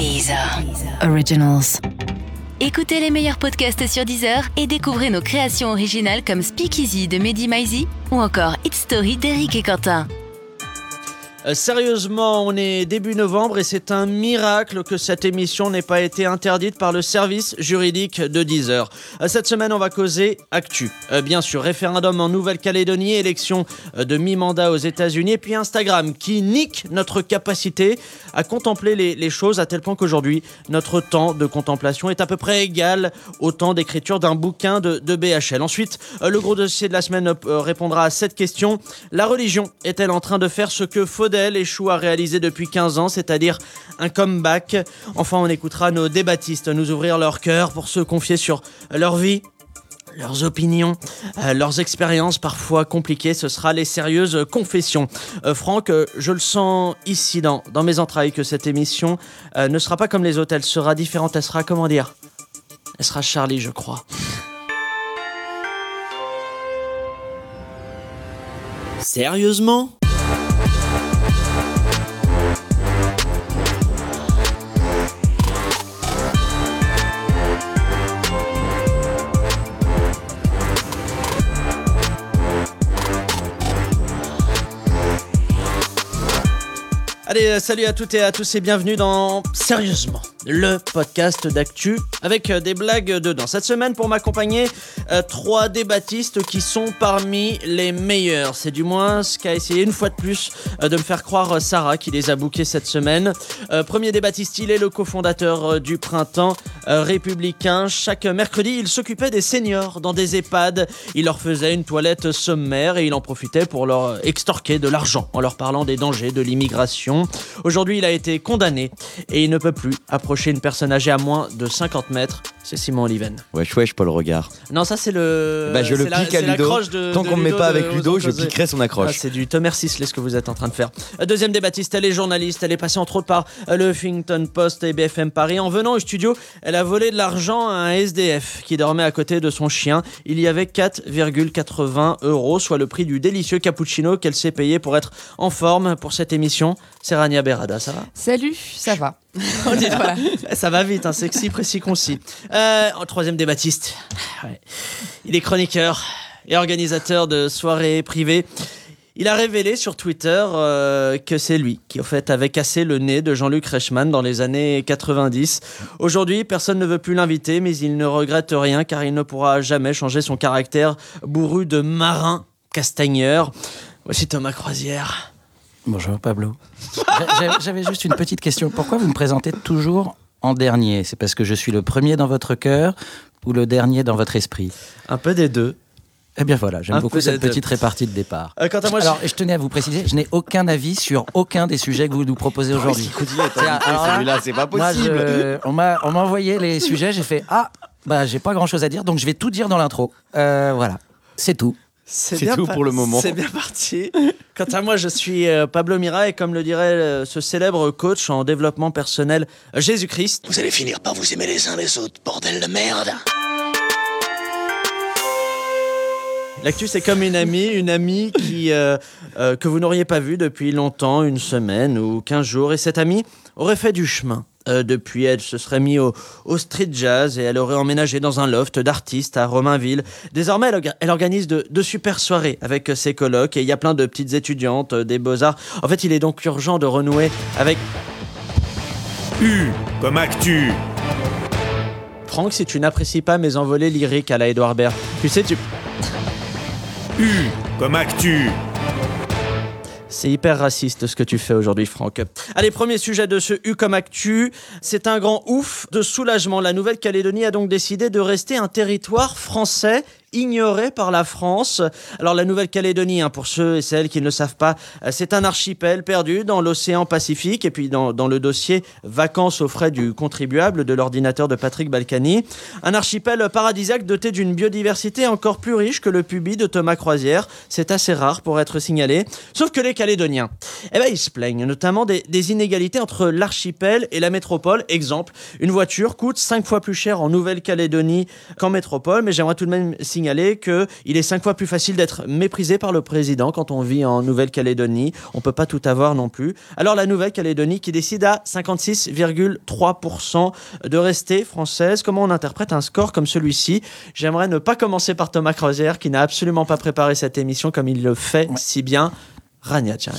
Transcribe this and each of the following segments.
Deezer. Originals. Écoutez les meilleurs podcasts sur Deezer et découvrez nos créations originales comme Speakeasy de Mehdi Maizi ou encore It's Story d'Eric et Quentin. Euh, sérieusement, on est début novembre et c'est un miracle que cette émission n'ait pas été interdite par le service juridique de Deezer. Euh, cette semaine, on va causer actu. Euh, bien sûr, référendum en Nouvelle-Calédonie, élection de mi-mandat aux États-Unis et puis Instagram qui nique notre capacité à contempler les, choses à tel point qu'aujourd'hui, notre temps de contemplation est à peu près égal au temps d'écriture d'un bouquin de, BHL. Ensuite, le gros dossier de la semaine répondra à cette question. La religion est-elle en train de faire ce que échoue à réaliser depuis 15 ans, c'est-à-dire un comeback. Enfin, on écoutera nos débattistes nous ouvrir leur cœur pour se confier sur leur vie, leurs opinions, euh, leurs expériences parfois compliquées, ce sera les sérieuses confessions. Euh, Franck, euh, je le sens ici dans, dans mes entrailles que cette émission ne sera pas comme les autres, elle sera différente, elle sera, comment dire Elle sera Charlie, je crois. Sérieusement? Allez, euh, salut à toutes et à tous et bienvenue dans Sérieusement, le podcast d'actu avec euh, des blagues dedans. Cette semaine, pour m'accompagner, euh, trois débattistes qui sont parmi les meilleurs. C'est du moins ce qu'a essayé une fois de plus de me faire croire Sarah qui les a bookés cette semaine. premier débattiste, il est le cofondateur du Printemps républicain. Chaque mercredi, il s'occupait des seniors dans des EHPAD. Il leur faisait une toilette sommaire et il en profitait pour leur extorquer de l'argent en leur parlant des dangers de l'immigration Aujourd'hui, il a été condamné et il ne peut plus approcher une personne âgée à moins de 50 mètres. C'est Simon Oliven. Wesh, wesh, pas le regard. Non, ça c'est le. Bah, je le pique à Ludo. Tant qu'on me met pas avec Ludo, je piquerai son accroche. Ah, c'est du Thomas Sisley ce que vous êtes en train de faire. Euh, deuxième débattiste, elle est journaliste. Elle est passée entre autres par euh, le Huffington Post et BFM Paris. En venant au studio, elle a volé de l'argent à un SDF qui dormait à côté de son chien. Il y avait 4,80 euros, soit le prix du délicieux cappuccino qu'elle s'est payé pour être en forme pour cette émission. C'est Rania Berada, ça va Salut, ça va. Ça va vite, hein, sexy, précis, concis. Euh, troisième débattiste. Il est chroniqueur et organisateur de soirées privées. Il a révélé sur Twitter euh, que c'est lui qui, en fait, avait cassé le nez de Jean-Luc Reichmann dans les années 90. Aujourd'hui, personne ne veut plus l'inviter, mais il ne regrette rien car il ne pourra jamais changer son caractère bourru de marin castagneur. Voici Thomas Croisière. Bonjour Pablo. J'avais juste une petite question. Pourquoi vous me présentez toujours en dernier? C'est parce que je suis le premier dans votre cœur ou le dernier dans votre esprit? Un peu des deux. Eh bien voilà, j'aime beaucoup cette petite répartie de départ. Euh, quant à moi, Alors, je... tenais à vous préciser, je n'ai aucun avis sur aucun des sujets que vous nous proposez aujourd'hui. celui-là, c'est pas possible. on m'a envoyé les sujets, j'ai fait ah bah j'ai pas grand chose à dire, donc je vais tout dire dans l'intro. Euh, voilà, c'est tout. C'est tout pour le moment. C'est bien parti. Quant à moi, je suis euh, Pablo Mira et comme le dirait euh, ce célèbre coach en développement personnel, euh, Jésus-Christ. Vous allez finir par vous aimer les uns les autres, bordel de merde. L'actu, c'est comme une amie, une amie qui, que vous n'auriez pas vue depuis longtemps, une semaine ou quinze jours. Et cette amie aurait fait du chemin euh, depuis, elle se serait mise au, street jazz et elle aurait emménagé dans un loft d'artistes à Romainville. Désormais, elle, organise de, super soirées avec ses colocs et il y a plein de petites étudiantes euh, des beaux-arts. En fait, il est donc urgent de renouer avec... U comme actu. Franck, si tu n'apprécies pas mes envolées lyriques à la Edouard Baird, tu sais, tu... U comme actu. C'est hyper raciste ce que tu fais aujourd'hui, Franck. Allez, premier sujet de ce U comme actu. C'est un grand ouf de soulagement. La Nouvelle-Calédonie a donc décidé de rester un territoire français ignoré par la France. Alors la Nouvelle-Calédonie, hein, pour ceux et celles qui ne le savent pas, euh, c'est un archipel perdu dans l'océan Pacifique et puis dans, le dossier vacances aux frais du contribuable de l'ordinateur de Patrick Balkany. Un archipel paradisiaque doté d'une biodiversité encore plus riche que le pubis de Thomas Croisière. C'est assez rare pour être signalé. Sauf que les Calédoniens, eh ben, ils se plaignent notamment des, des inégalités entre l'archipel et la métropole. Exemple, une voiture coûte 5 fois plus cher en Nouvelle-Calédonie qu'en métropole, mais j'aimerais tout de même signaler signaler qu'il est cinq fois plus facile d'être méprisé par le président quand on vit en Nouvelle-Calédonie. On peut pas tout avoir non plus. Alors la Nouvelle-Calédonie qui décide à 56,3% de rester française. Comment on interprète un score comme celui-ci? J'aimerais ne pas commencer par Thomas Crozier qui n'a absolument pas préparé cette émission comme il le fait si bien. Rania, tiens.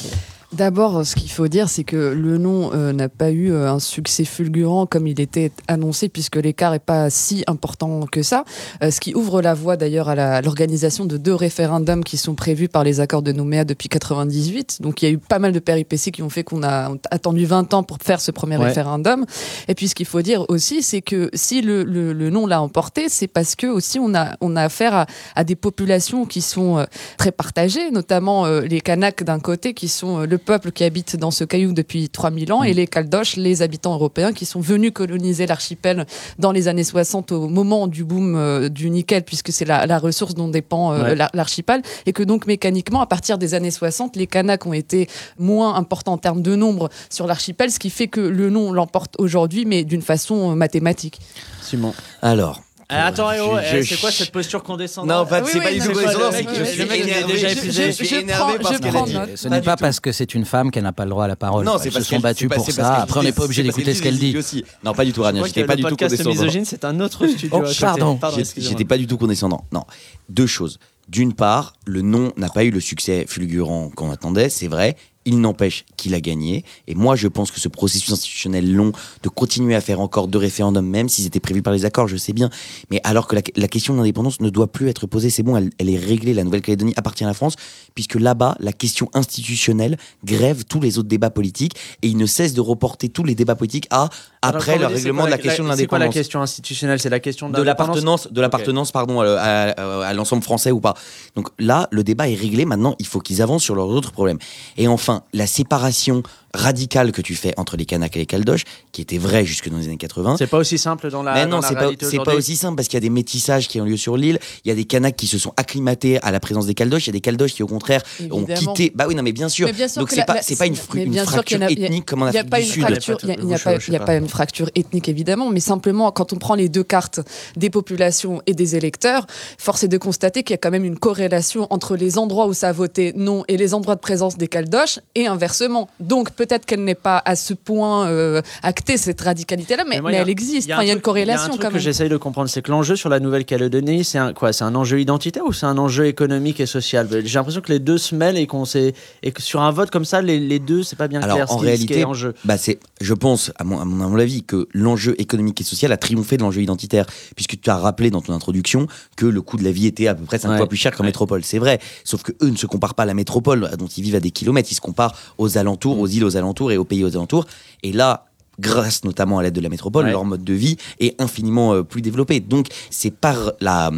D'abord, ce qu'il faut dire, c'est que le nom euh, n'a pas eu euh, un succès fulgurant comme il était annoncé, puisque l'écart n'est pas si important que ça. Euh, ce qui ouvre la voie d'ailleurs à l'organisation de deux référendums qui sont prévus par les accords de Nouméa depuis 98. Donc il y a eu pas mal de péripéties qui ont fait qu'on a attendu 20 ans pour faire ce premier référendum. Et puis ce qu'il faut dire aussi, c'est que si le, le, nom l'a emporté, c'est parce que aussi on a, on a affaire à, à des populations qui sont très partagées, notamment les Kanaks d'un côté, qui sont le peuple qui habite dans ce caillou depuis 3000 ans et mm. les Caldoches, les habitants européens qui sont venus coloniser l'archipel dans les années 60 au moment du boom euh, du nickel, puisque c'est la, ressource dont dépend euh, l'archipel, et que donc mécaniquement, à partir des années 60, les Kanaks ont été moins importants en termes de nombre sur l'archipel, ce qui fait que le nom l'emporte aujourd'hui, mais d'une façon euh, mathématique. Simon. Alors, eh, attends, eh, c'est quoi cette posture condescendante Non, pas, c'est pas du tout condescendant, c'est que je suis énervé. Je suis énervé parce qu'elle a dit. Ce n'est pas parce que c'est une femme qu'elle n'a pas le droit à la parole. Non, c'est parce sont battus pour ça. Après, on n'est pas obligé d'écouter ce qu'elle dit. Non, pas du tout, Rania. J'étais pas du tout condescendant. c'est un autre studio. Pardon. J'étais pas du tout condescendant. Non. Deux choses. D'une part, le nom n'a pas eu le succès fulgurant qu'on attendait, c'est vrai. Il n'empêche qu'il a gagné. Et moi, je pense que ce processus institutionnel long de continuer à faire encore deux référendums, même s'ils étaient prévus par les accords, je sais bien. Mais alors que la, question de l'indépendance ne doit plus être posée, c'est bon, elle, est réglée. La Nouvelle-Calédonie appartient à la France, puisque là-bas, la question institutionnelle grève tous les autres débats politiques et il ne cesse de reporter tous les débats politiques à après le règlement de la question de l'indépendance. C'est quoi la question institutionnelle? C'est la question de l'appartenance, de l'appartenance, pardon, à, à l'ensemble français ou pas. Donc là, le débat est réglé. Maintenant, il faut qu'ils avancent sur leurs autres problèmes. Et enfin, la séparation radical que tu fais entre les Kanaks et les Caldoches, qui était vrai jusque dans les années 80. C'est pas aussi simple dans la. Mais non, c'est pas, c'est pas aussi simple parce qu'il y a des métissages qui ont lieu sur l'île. Il y a des Kanaks qui se sont acclimatés à la présence des Caldoches. Il y a des Caldoches qui, au contraire, ont quitté. Bah oui, non, mais bien sûr. Donc c'est pas, c'est pas une, fracture ethnique comme en Afrique du Sud. Il n'y a pas une fracture ethnique évidemment, mais simplement quand on prend les deux cartes des populations et des électeurs, force est de constater qu'il y a quand même une corrélation entre les endroits où ça a voté non et les endroits de présence des Caldoches et inversement. Donc peut-être qu'elle n'est pas à ce point euh, actée, cette radicalité-là, mais, elle existe. Il y, a une corrélation y a un truc que j'essaye de comprendre, c'est que l'enjeu sur la Nouvelle-Calédonie, c'est un, quoi C'est un enjeu identitaire ou c'est un enjeu économique et social? J'ai l'impression que les deux se mêlent et, qu'on et que sur un vote comme ça, les, les deux, c'est pas bien Alors, clair. En réalité, bah c'est, je pense, à mon, à mon, avis, que l'enjeu économique et social a triomphé de l'enjeu identitaire, puisque tu as rappelé dans ton introduction que le coût de la vie était à peu près 5 fois plus cher qu'en métropole. C'est vrai, sauf que eux ne se comparent pas à la métropole, dont ils vivent à des kilomètres, ils se comparent aux alentours, aux îles aux alentours et aux pays aux alentours. Et là, grâce notamment à l'aide de la métropole, leur mode de vie est infiniment euh, plus développé. Donc c'est par la,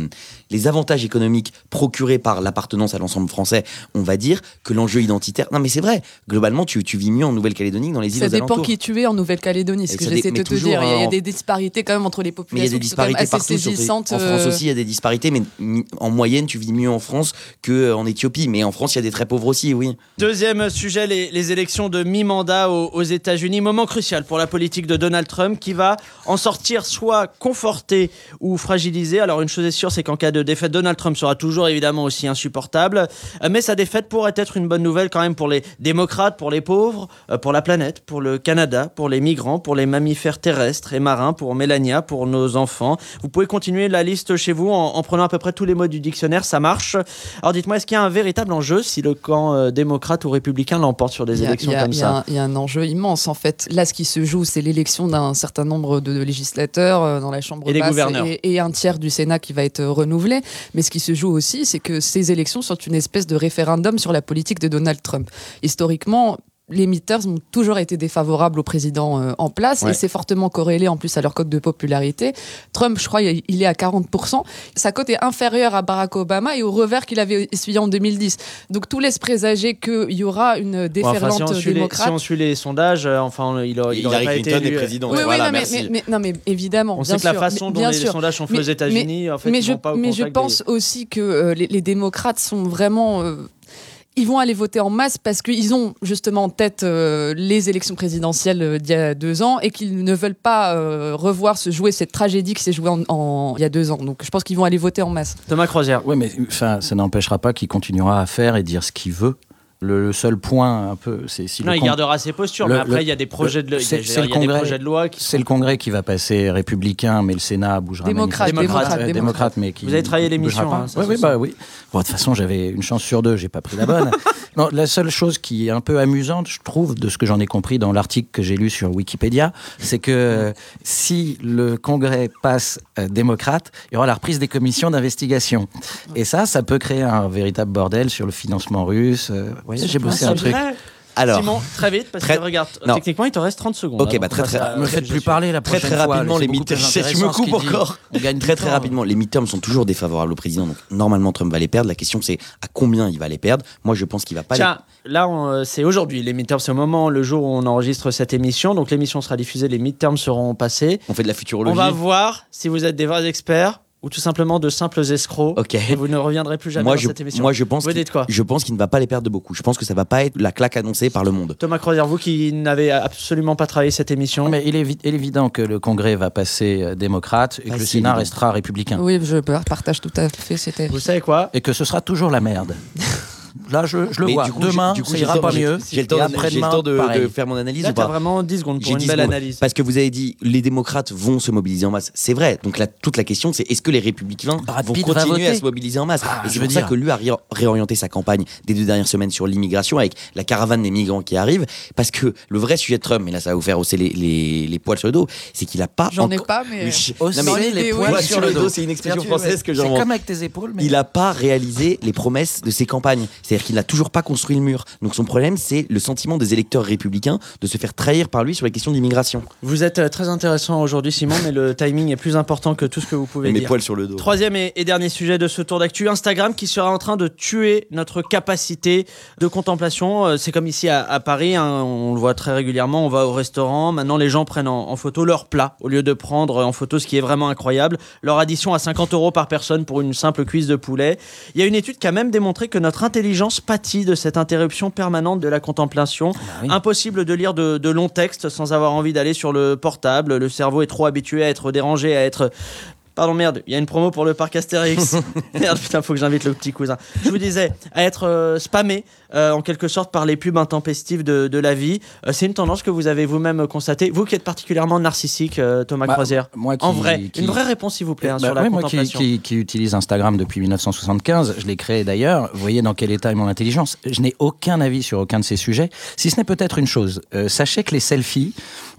les avantages économiques procurés par l'appartenance à l'ensemble français, on va dire que l'enjeu identitaire. Non mais c'est vrai, globalement tu, tu vis mieux en Nouvelle-Calédonie que dans les îles Ça dépend qui tu es en Nouvelle-Calédonie, ce que j'essaie de te dire. Il y, a, des disparités quand même entre les populations. Mais il y a des disparités partout. en France euh. aussi il y a des disparités, mais en moyenne tu vis mieux en France qu'en Éthiopie. Mais en France il y a des très pauvres aussi, oui. Deuxième sujet, les, élections de mi-mandat aux, aux États-Unis. Moment crucial pour la politique de Donald Trump qui va en sortir soit conforté ou fragilisé. Alors une chose est sûre, c'est qu'en cas de défaite, Donald Trump sera toujours évidemment aussi insupportable. Euh, mais sa défaite pourrait être une bonne nouvelle quand même pour les démocrates, pour les pauvres, euh, pour la planète, pour le Canada, pour les migrants, pour les mammifères terrestres et marins, pour Mélania, pour nos enfants. Vous pouvez continuer la liste chez vous en, prenant à peu près tous les mots du dictionnaire, ça marche. Alors dites-moi, est-ce qu'il y a un véritable enjeu si le camp euh, démocrate ou républicain l'emporte sur des élections comme ça Il y a un enjeu immense en fait. Là, ce qui se joue, c'est l'élection d'un certain nombre de législateurs euh, dans la Chambre et basse et, un tiers du Sénat qui va être euh, Mais ce qui se joue aussi, c'est que ces élections sont une espèce de référendum sur la politique de Donald Trump. Historiquement, les Mitters ont toujours été défavorables au président euh, en place et c'est fortement corrélé en plus à leur cote de popularité. Trump, je crois, il est à 40%. Sa cote est inférieure à Barack Obama et au revers qu'il avait essuyé en 2010. Donc tout laisse présager qu'il y aura une déferlante si démocrate. si on suit les sondages, euh, enfin, il, aurait, il aurait pas été élu. président. Oui, oui, non, mais, non, mais, évidemment. On sait que la façon dont les sondages sont faits aux États-Unis, en fait, mais je, pas au mais je pense aussi que euh, les, démocrates sont vraiment ils vont aller voter en masse parce qu'ils ont justement en tête euh, les élections présidentielles euh, d'il y a deux ans et qu'ils ne veulent pas euh, revoir se jouer cette tragédie qui s'est jouée en, en- il y a deux ans. Donc je pense qu'ils vont aller voter en masse. Thomas Croisière. Oui, mais enfin, ça n'empêchera pas qu'il continuera à faire et dire ce qu'il veut. Le, le seul point, un peu, c'est si Non, le il gardera ses postures, le- mais après, il y a des projets de, c'est- c'est le des projets loi qui C'est le Congrès qui va passer républicain, mais le Sénat bougera. Démocrate, démocrate, Euh, démocrate. démocrate, mais qui Vous avez travaillé l'émission, hein, ça oui, oui, bah oui. Bon, de toute façon, j'avais une chance sur deux, j'ai pas pris la bonne. non, la seule chose qui est un peu amusante, je trouve, de ce que j'en ai compris dans l'article que j'ai lu sur Wikipédia, c'est que euh, si le Congrès passe euh, démocrate, il y aura la reprise des commissions d'investigation. Et ça, ça peut créer un véritable bordel sur le financement russe. euh, voyez, j'ai bossé un C'est truc. Alors, Simon, très vite, parce très- que regarde, non. techniquement, il te reste 30 secondes. Ok, avant bah, très, très- à- Me faites plus parler la très prochaine très fois. rapidement, les midterms. plus Je me coupe encore. On gagne Très très temps. rapidement, les midterms sont toujours défavorables au président. Donc normalement, Trump va les perdre. La question c'est à combien il va les perdre. Moi, je pense qu'il va pas Tiens, là, on, euh, c'est aujourd'hui. Les midterms, c'est au moment, le jour où on enregistre cette émission. Donc, l'émission sera diffusée, les midterms seront passés. les. On fait de la On futurologie. va voir si vous êtes des vrais experts ou tout simplement de simples escrocs. Ok. Et vous ne reviendrez plus jamais Moi dans je, cette émission. moi, je pense Vous qu'il- dites quoi je pense qu'il ne va pas les perdre de beaucoup. Je pense que ça va pas être la claque annoncée par le monde. Thomas Croisière, vous qui n'avez absolument pas travaillé cette émission. Mais il est, évi- il est évident que le Congrès va passer euh, démocrate et que le Sénat évident. restera républicain. Oui, je partage tout à fait. C'était. Vous savez quoi Et que ce sera toujours la merde. Là, je, je le Mais vois. du coup, Demain, du coup, ça ira pas mieux. J'ai le temps, de- après-demain, j'ai le temps de, pareil. de faire mon analyse Là, ou pas vraiment 10 secondes pour une 10 belle secondes. analyse. Parce que vous avez dit les démocrates vont se mobiliser en masse. C'est vrai. Donc là, toute la question, c'est est-ce que les républicains Brad vont continuer à se mobiliser en masse Ah, Et je c'est veux pour ça dire. que lui a ré- réorienté sa campagne des deux dernières semaines sur l'immigration avec la caravane des migrants qui arrive. Parce que le vrai sujet de Trump, et là ça va vous faire hausser les, les, les poils sur le dos, c'est qu'il a pas. J'en ai pas, mais. Mais- les poils sur le dos. c'est une expression française que C'est j'invente. comme avec tes épaules, mais Il n'a pas réalisé les promesses de ses campagnes. C'est-à-dire qu'il n'a toujours pas construit le mur. Donc son problème, c'est le sentiment des électeurs républicains de se faire trahir par lui sur les questions d'immigration. Vous êtes euh, très intéressant aujourd'hui, Simon, mais le timing est plus important que tout ce que vous pouvez Mes dire. poils sur le dos. Troisième et, et dernier sujet de ce tour d'actu, Instagram qui sera en train de tuer notre capacité de contemplation. Euh, C'est comme ici à, à Paris, hein, on le voit très régulièrement, on va au restaurant, maintenant les gens prennent en, en photo leur plat au lieu de prendre en photo ce qui est vraiment incroyable, leur addition à 50 euros par personne pour une simple cuisse de poulet. Il y a une étude qui a même démontré que notre intelligence pâtit de cette interruption permanente de la contemplation. Bah oui. Impossible de lire de, de longs textes sans avoir envie d'aller sur le portable. Le cerveau est trop habitué à être dérangé, à être Pardon, merde, il y a une promo pour le parc Astérix. merde, putain, faut que j'invite le petit cousin. Je vous disais, à être euh, spammé, euh, en quelque sorte, par les pubs intempestives de, de la vie. Euh, c'est une tendance que vous avez vous-même constatée. Vous qui êtes particulièrement narcissique, euh, Thomas Bah, Croisière. moi qui- en vrai, qui- une vraie réponse, s'il vous plaît, hein, Bah, sur la ouais, moi qui, qui- qui utilise Instagram depuis 1975, je l'ai créé d'ailleurs. Vous voyez dans quel état est mon intelligence. Je n'ai aucun avis sur aucun de ces sujets, si ce n'est peut-être une chose. Euh, sachez que les selfies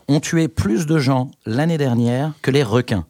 ont tué plus de gens l'année dernière que les requins.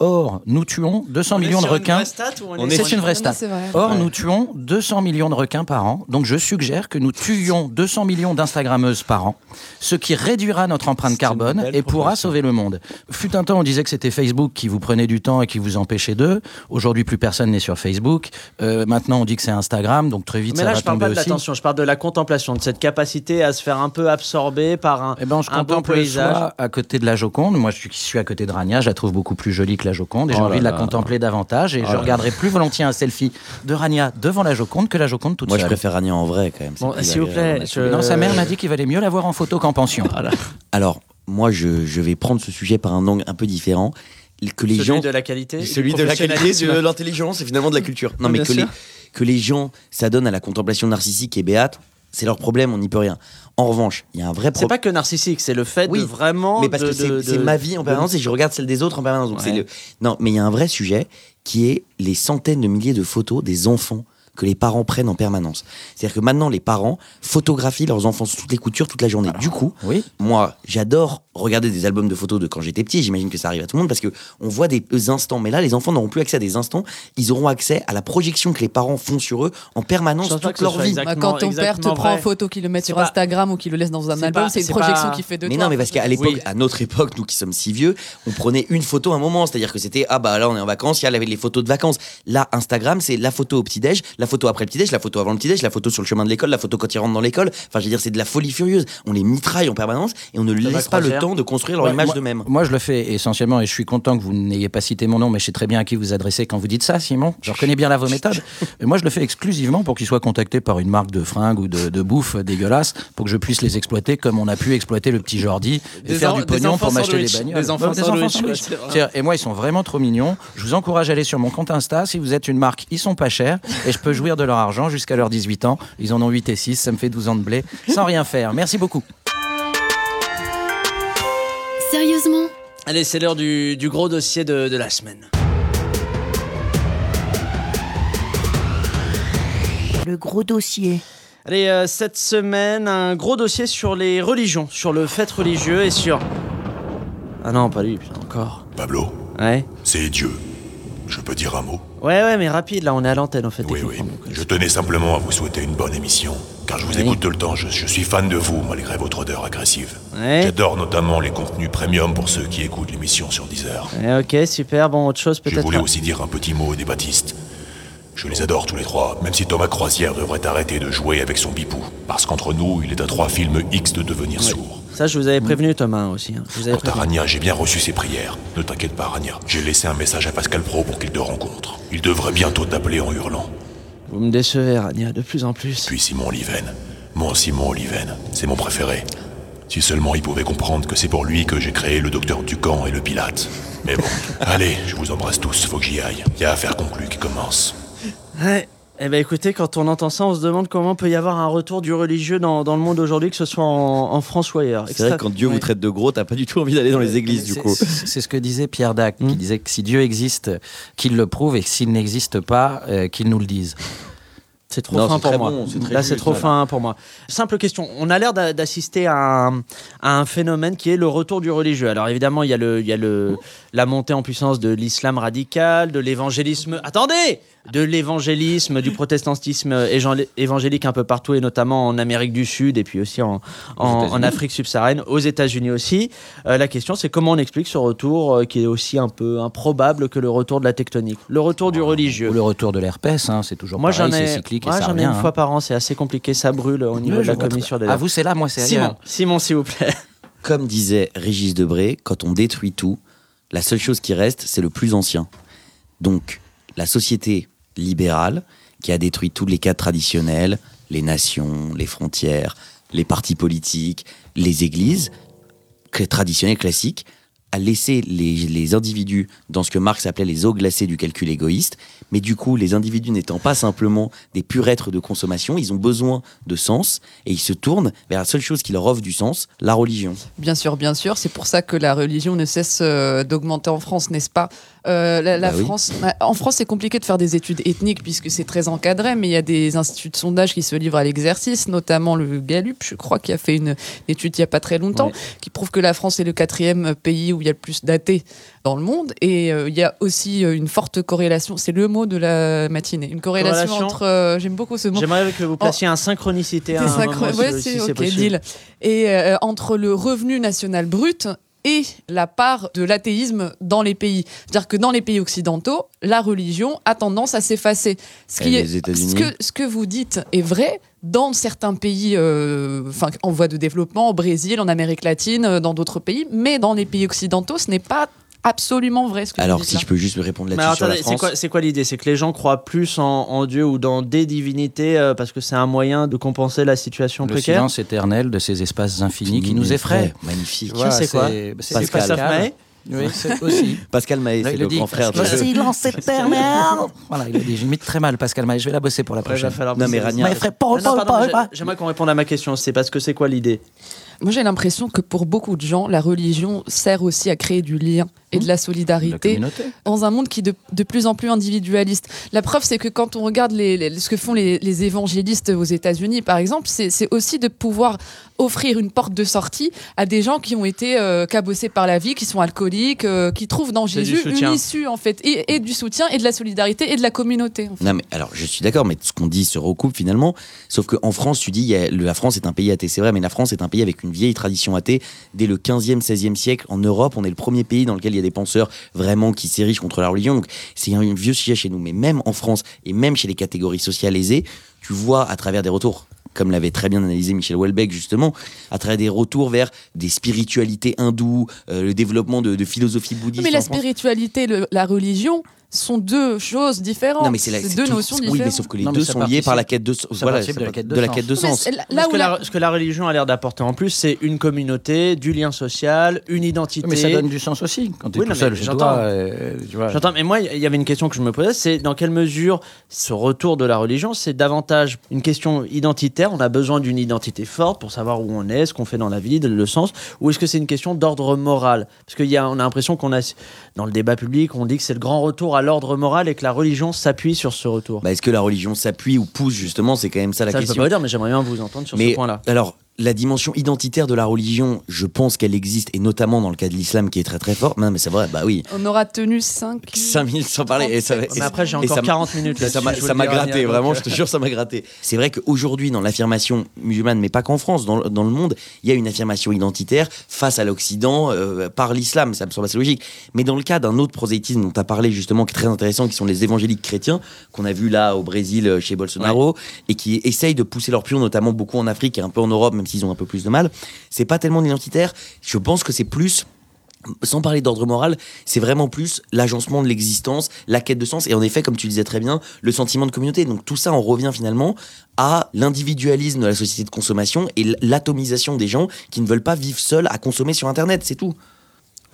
Or, nous tuons 200 On est millions de une requins. vraie stat ou on On est est sur C'est une vraie stat. c'est vrai. Or, Ouais. nous tuons 200 millions de requins par an. Donc, je suggère que nous tuions 200 millions d'Instagrammeuses par an, ce qui réduira notre empreinte carbone et pourra sauver le monde. Fut un temps, on disait que c'était Facebook qui vous prenait du temps et qui vous empêchait d'eux. Aujourd'hui, plus personne n'est sur Facebook. Euh, maintenant, on dit que c'est Instagram, donc très vite, Mais ça là, va je parle tomber pas de l'attention, je parle de la contemplation, de cette capacité à se faire un peu absorber par un, Eh ben, je un beau contemple paysage. soit à côté de la Joconde. Moi, je suis à côté de Rania. Je la trouve beaucoup plus jolie que la Joconde. Et j'ai Oh envie là de la là. contempler davantage. Et je regarderai plus volontiers un selfie de Rania devant la Joconde que la Joconde toute Moi, je seule. préfère Rania en vrai quand même. Bon, s'il vous plaît, je- Non, sa mère m'a dit qu'il valait mieux la voir en photo qu'en pension. Alors, moi, je, je vais prendre ce sujet par un angle un peu différent. Que les Celui gens de la qualité. celui de la qualité, de l'intelligence et finalement de la culture. Non, mais que les, que les gens s'adonnent à la contemplation narcissique et béate, c'est leur problème, on n'y peut rien. En revanche, il y a un vrai C'est problème. pas que narcissique, c'est le fait Oui, de vraiment. Mais parce de- que c'est c'est ma vie en permanence et je regarde celle des autres en permanence. Donc Ouais. c'est le... Non, mais il y a un vrai sujet qui est les centaines de milliers de photos des enfants que les parents prennent en permanence. C'est-à-dire que maintenant, les parents photographient leurs enfants sous toutes les coutures toute la journée. du coup, Oui. moi, j'adore regarder des albums de photos de quand j'étais petit. J'imagine que ça arrive à tout le monde parce que on voit des instants. Mais là, les enfants n'auront plus accès à des instants. Ils auront accès à la projection que les parents font sur eux en permanence toute que leur vie. Bah, quand ton père te prend en photo, qu'il le met sur pas- Instagram ou qu'il le laisse dans un album, c'est une projection pas- qu'il fait de Mais toi. non, mais parce qu'à l'époque, Oui. à notre époque, nous qui sommes si vieux, on prenait une photo à un moment. C'est-à-dire que c'était, ah bah là on est en vacances, il y a les photos de vacances. Là, Instagram, c'est la photo au petit-déj, la photo après le petit-déj, la photo avant le petit-déj, la photo sur le chemin de l'école, la photo quand ils rentrent dans l'école. Enfin, je veux dire, c'est de la folie furieuse. On les mitraille en permanence et on ne laisse pas le. Temps de construire leur Ouais, image moi- d'eux-mêmes. Moi, je le fais essentiellement, et je suis content que vous n'ayez pas cité mon nom, mais je sais très bien à qui vous adressez quand vous dites ça, Simon. Je reconnais bien là vos méthodes. Et moi, je le fais exclusivement pour qu'ils soient contactés par une marque de fringues ou de, de bouffe dégueulasse, pour que je puisse les exploiter comme on a pu exploiter le petit Jordi et Des faire en- du des pognon enfants pour m'acheter des bagnoles. Des enfants Ouais, sandwich, sandwich. Et moi, ils sont vraiment trop mignons. Je vous encourage à aller sur mon compte Insta. Si vous êtes une marque, ils sont pas chers et je peux jouir de leur argent jusqu'à leurs 18 ans. Ils en ont 8 et 6, ça me fait 12 ans de blé sans rien faire. Merci beaucoup. Allez, c'est l'heure du, du gros dossier de, de la semaine. Le gros dossier. Allez, euh, cette semaine, un gros dossier sur les religions, sur le fait religieux et sur... Ah non, pas lui, putain, encore. Pablo, Ouais. c'est Dieu. Je peux dire un mot Ouais, ouais, mais rapide, là, on est à l'antenne, en fait. Oui, oui. euh, Je tenais simplement à vous souhaiter une bonne émission. Car je vous Oui. écoute tout le temps, je, je suis fan de vous malgré votre odeur agressive. J'adore notamment les contenus premium pour ceux qui écoutent l'émission sur Deezer. Ouais, ok, super. Bon, autre chose Je peut-être. voulais aussi dire un petit mot des Baptistes. Je les adore tous les trois, même si Thomas Croisière devrait arrêter de jouer avec son bipou. Parce qu'entre nous, il est à trois films X de devenir sourd. Ça, je vous avais prévenu, Thomas, aussi. hein. Je vous avais Quant à prévenu. Rania, j'ai bien reçu ses prières. Ne t'inquiète pas, Rania. J'ai laissé un message à Pascal Pro pour qu'il te rencontre. Il devrait bientôt t'appeler en hurlant. Vous me décevez, Rania, de plus en plus. Puis Simon Oliven. Mon Simon Oliven, c'est mon préféré. Si seulement il pouvait comprendre que c'est pour lui que j'ai créé le docteur Ducan et le Pilate. Mais bon, allez, je vous embrasse tous, faut que j'y aille. Y a affaire conclue qui commence. Ouais. Eh ben écoutez, quand on entend ça, on se demande comment peut y avoir un retour du religieux dans, dans le monde aujourd'hui, que ce soit en, en France ou ailleurs. C'est vrai que quand Dieu vous traite de gros, t'as pas du tout envie d'aller dans les églises, du coup. C'est ce que disait Pierre Dac, Hmm. qui disait que si Dieu existe, qu'il le prouve, et que s'il n'existe pas, euh, qu'il nous le dise. C'est trop Non, fin pour moi. bon, Là, c'est trop voilà. fin pour moi. Simple question. On a l'air d'a- d'assister à un, à un phénomène qui est le retour du religieux. Alors évidemment, il y a, le, il y a le, la montée en puissance de l'islam radical, de l'évangélisme. Attendez De l'évangélisme, du protestantisme évangé- évangélique un peu partout, et notamment en Amérique du Sud, et puis aussi en, en. Afrique subsaharienne, aux États-Unis aussi. Euh, la question, c'est comment on explique ce retour euh, qui est aussi un peu improbable que le retour de la tectonique, le retour du religieux. Ou le retour de l'herpès, hein, c'est toujours Moi, pareil, j'en ai, c'est cyclique moi, j'en ai une hein. fois par an, c'est assez compliqué, ça brûle au niveau de la commission des très- À vous, c'est là, moi, c'est Simon, ailleurs. Simon, s'il vous plaît. Comme disait Régis Debré, quand on détruit tout, la seule chose qui reste, c'est le plus ancien. Donc, la société libérale, qui a détruit tous les cadres traditionnels, les nations, les frontières, les partis politiques, les églises, traditionnelles, classiques, a laissé les, les individus dans ce que Marx appelait les eaux glacées du calcul égoïste. Mais du coup, les individus n'étant pas simplement des purs êtres de consommation, ils ont besoin de sens et ils se tournent vers la seule chose qui leur offre du sens, la religion. Bien sûr, bien sûr. C'est pour ça que la religion ne cesse euh, d'augmenter en France, n'est-ce pas? Euh, La, la Bah. France, bah, en France, c'est compliqué de faire des études ethniques puisque c'est très encadré, mais il y a des instituts de sondage qui se livrent à l'exercice, notamment le Gallup, je crois, qui a fait une étude il n'y a pas très longtemps, Ouais. qui prouve que la France est le quatrième pays où il y a le plus d'athées dans le monde. Et euh, il y a aussi euh, une forte corrélation, c'est le mot de la matinée, une corrélation, Corrélation. entre, euh, j'aime beaucoup ce mot, J'aimerais que vous placiez un synchronicité à. C'est un synchro- moment, si- ouais, si c'est c'est ok, possible. deal. Et euh, entre le revenu national brut et la part de l'athéisme dans les pays. C'est-à-dire que dans les pays occidentaux, la religion a tendance à s'effacer. Ce, qui est, que, ce que vous dites est vrai dans certains pays euh, en voie de développement, au Brésil, en Amérique latine, euh, dans d'autres pays, mais dans les pays occidentaux, ce n'est pas absolument vrai ce que vous Alors, dites si là. je peux juste me répondre là-dessus sur la attendez, c'est France. quoi, c'est quoi l'idée? C'est que les gens croient plus en, en Dieu ou dans des divinités euh, parce que c'est un moyen de compenser la situation Le précaire? silence éternel de ces espaces infinis qui nous effraient. Magnifique. Voilà, c'est quoi? C'est Pascal. Pascal. Maé Oui, c'est aussi. Pascal Maé, c'est il le le dit. grand frère de. Le silence éternel. Voilà, il a dit, j'imite très mal Pascal Maé, je vais la bosser pour la Ouais, il va prochaine. falloir Non, mais. Rania-. J'aimerais qu'on réponde à ma question. C'est parce que c'est quoi l'idée? Moi, j'ai l'impression que pour beaucoup de gens, la religion sert aussi à créer du lien et de la La solidarité dans un monde qui est de, de plus en plus individualiste. La preuve, c'est que quand on regarde les- les- ce que font les, les évangélistes aux États-Unis, par exemple, c'est aussi de pouvoir offrir une porte de sortie à des gens qui ont été euh, cabossés par la vie, qui sont alcooliques, euh, qui trouvent dans Jésus une issue, en fait, et, et du soutien, et de la solidarité, et de la communauté. en fait. Non, mais alors, je suis d'accord, mais ce qu'on dit se recoupe finalement. Sauf qu'en France, tu dis, a- la France est un pays athée. C'est vrai, mais la France est un pays avec une vieille tradition athée. Dès le 15e, 16e siècle, en Europe, on est le premier pays dans lequel il y a des penseurs vraiment qui s'érigent contre la religion. Donc, c'est un vieux sujet chez nous. Mais même en France, et même chez les catégories sociales aisées, tu vois à travers des retours comme l'avait très bien analysé Michel Houellebecq justement, à travers des retours vers des spiritualités hindoues, euh, le développement de, de philosophie bouddhiste. Mais la spiritualité, le- la religion sont deux choses différentes. Non, mais c'est la- c'est deux tout- notions Oui, différentes. mais sauf que les Non, mais deux ça sont liés participe- par la quête de, ça voilà, participe de la part- quête de de la sens. quête de Mais sens. c'est là- Mais là ce, où que la- la, ce que la religion a l'air d'apporter en plus, c'est une communauté, du lien social, une identité. Mais ça donne du sens aussi. Quand tu es Oui, tout non, seul chez j'entends. toi, euh, tu vois. J'entends, mais moi, il y avait une question que je me posais, c'est dans quelle mesure ce retour de la religion, c'est davantage une question identitaire, on a besoin d'une identité forte pour savoir où on est, ce qu'on fait dans la vie, le sens, ou est-ce que c'est une question d'ordre moral? Parce qu'on a, on a l'impression qu'on a, dans le débat public, on dit que c'est le grand retour à l'ordre moral et que la religion s'appuie sur ce retour. Bah, Est-ce que la religion s'appuie ou pousse justement C'est quand même ça la Ça, je peux question. pas le dire, mais j'aimerais bien vous entendre sur Mais ce point-là. alors, la dimension identitaire de la religion, je pense qu'elle existe, et notamment dans le cas de l'islam qui est très très fort. Non, mais c'est vrai, bah oui. On aura tenu 5 5000 sans parler. Et ça, Mais après, j'ai encore ça m'a- 40 minutes Ça m'a ça gratté, vraiment, donc, je te jure, ça m'a gratté. C'est vrai qu'aujourd'hui, dans l'affirmation musulmane, mais pas qu'en France, dans, le- dans le monde, il y a une affirmation identitaire face à l'Occident euh, par l'islam, ça me semble assez logique. Mais dans le cas d'un autre prosélytisme dont tu as parlé justement, qui est très intéressant, qui sont les évangéliques chrétiens, qu'on a vu là au Brésil euh, chez Bolsonaro, et qui essayent de pousser leur pion, notamment beaucoup en Afrique et un peu en Europe, même s'ils ont un peu plus de mal, c'est pas tellement identitaire, je pense que c'est plus sans parler d'ordre moral, c'est vraiment plus l'agencement de l'existence, la quête de sens, et en effet, comme tu disais très bien, le sentiment de communauté. Donc tout ça, on revient finalement à l'individualisme de la société de consommation et l'atomisation des gens qui ne veulent pas vivre seuls à consommer sur Internet, c'est tout.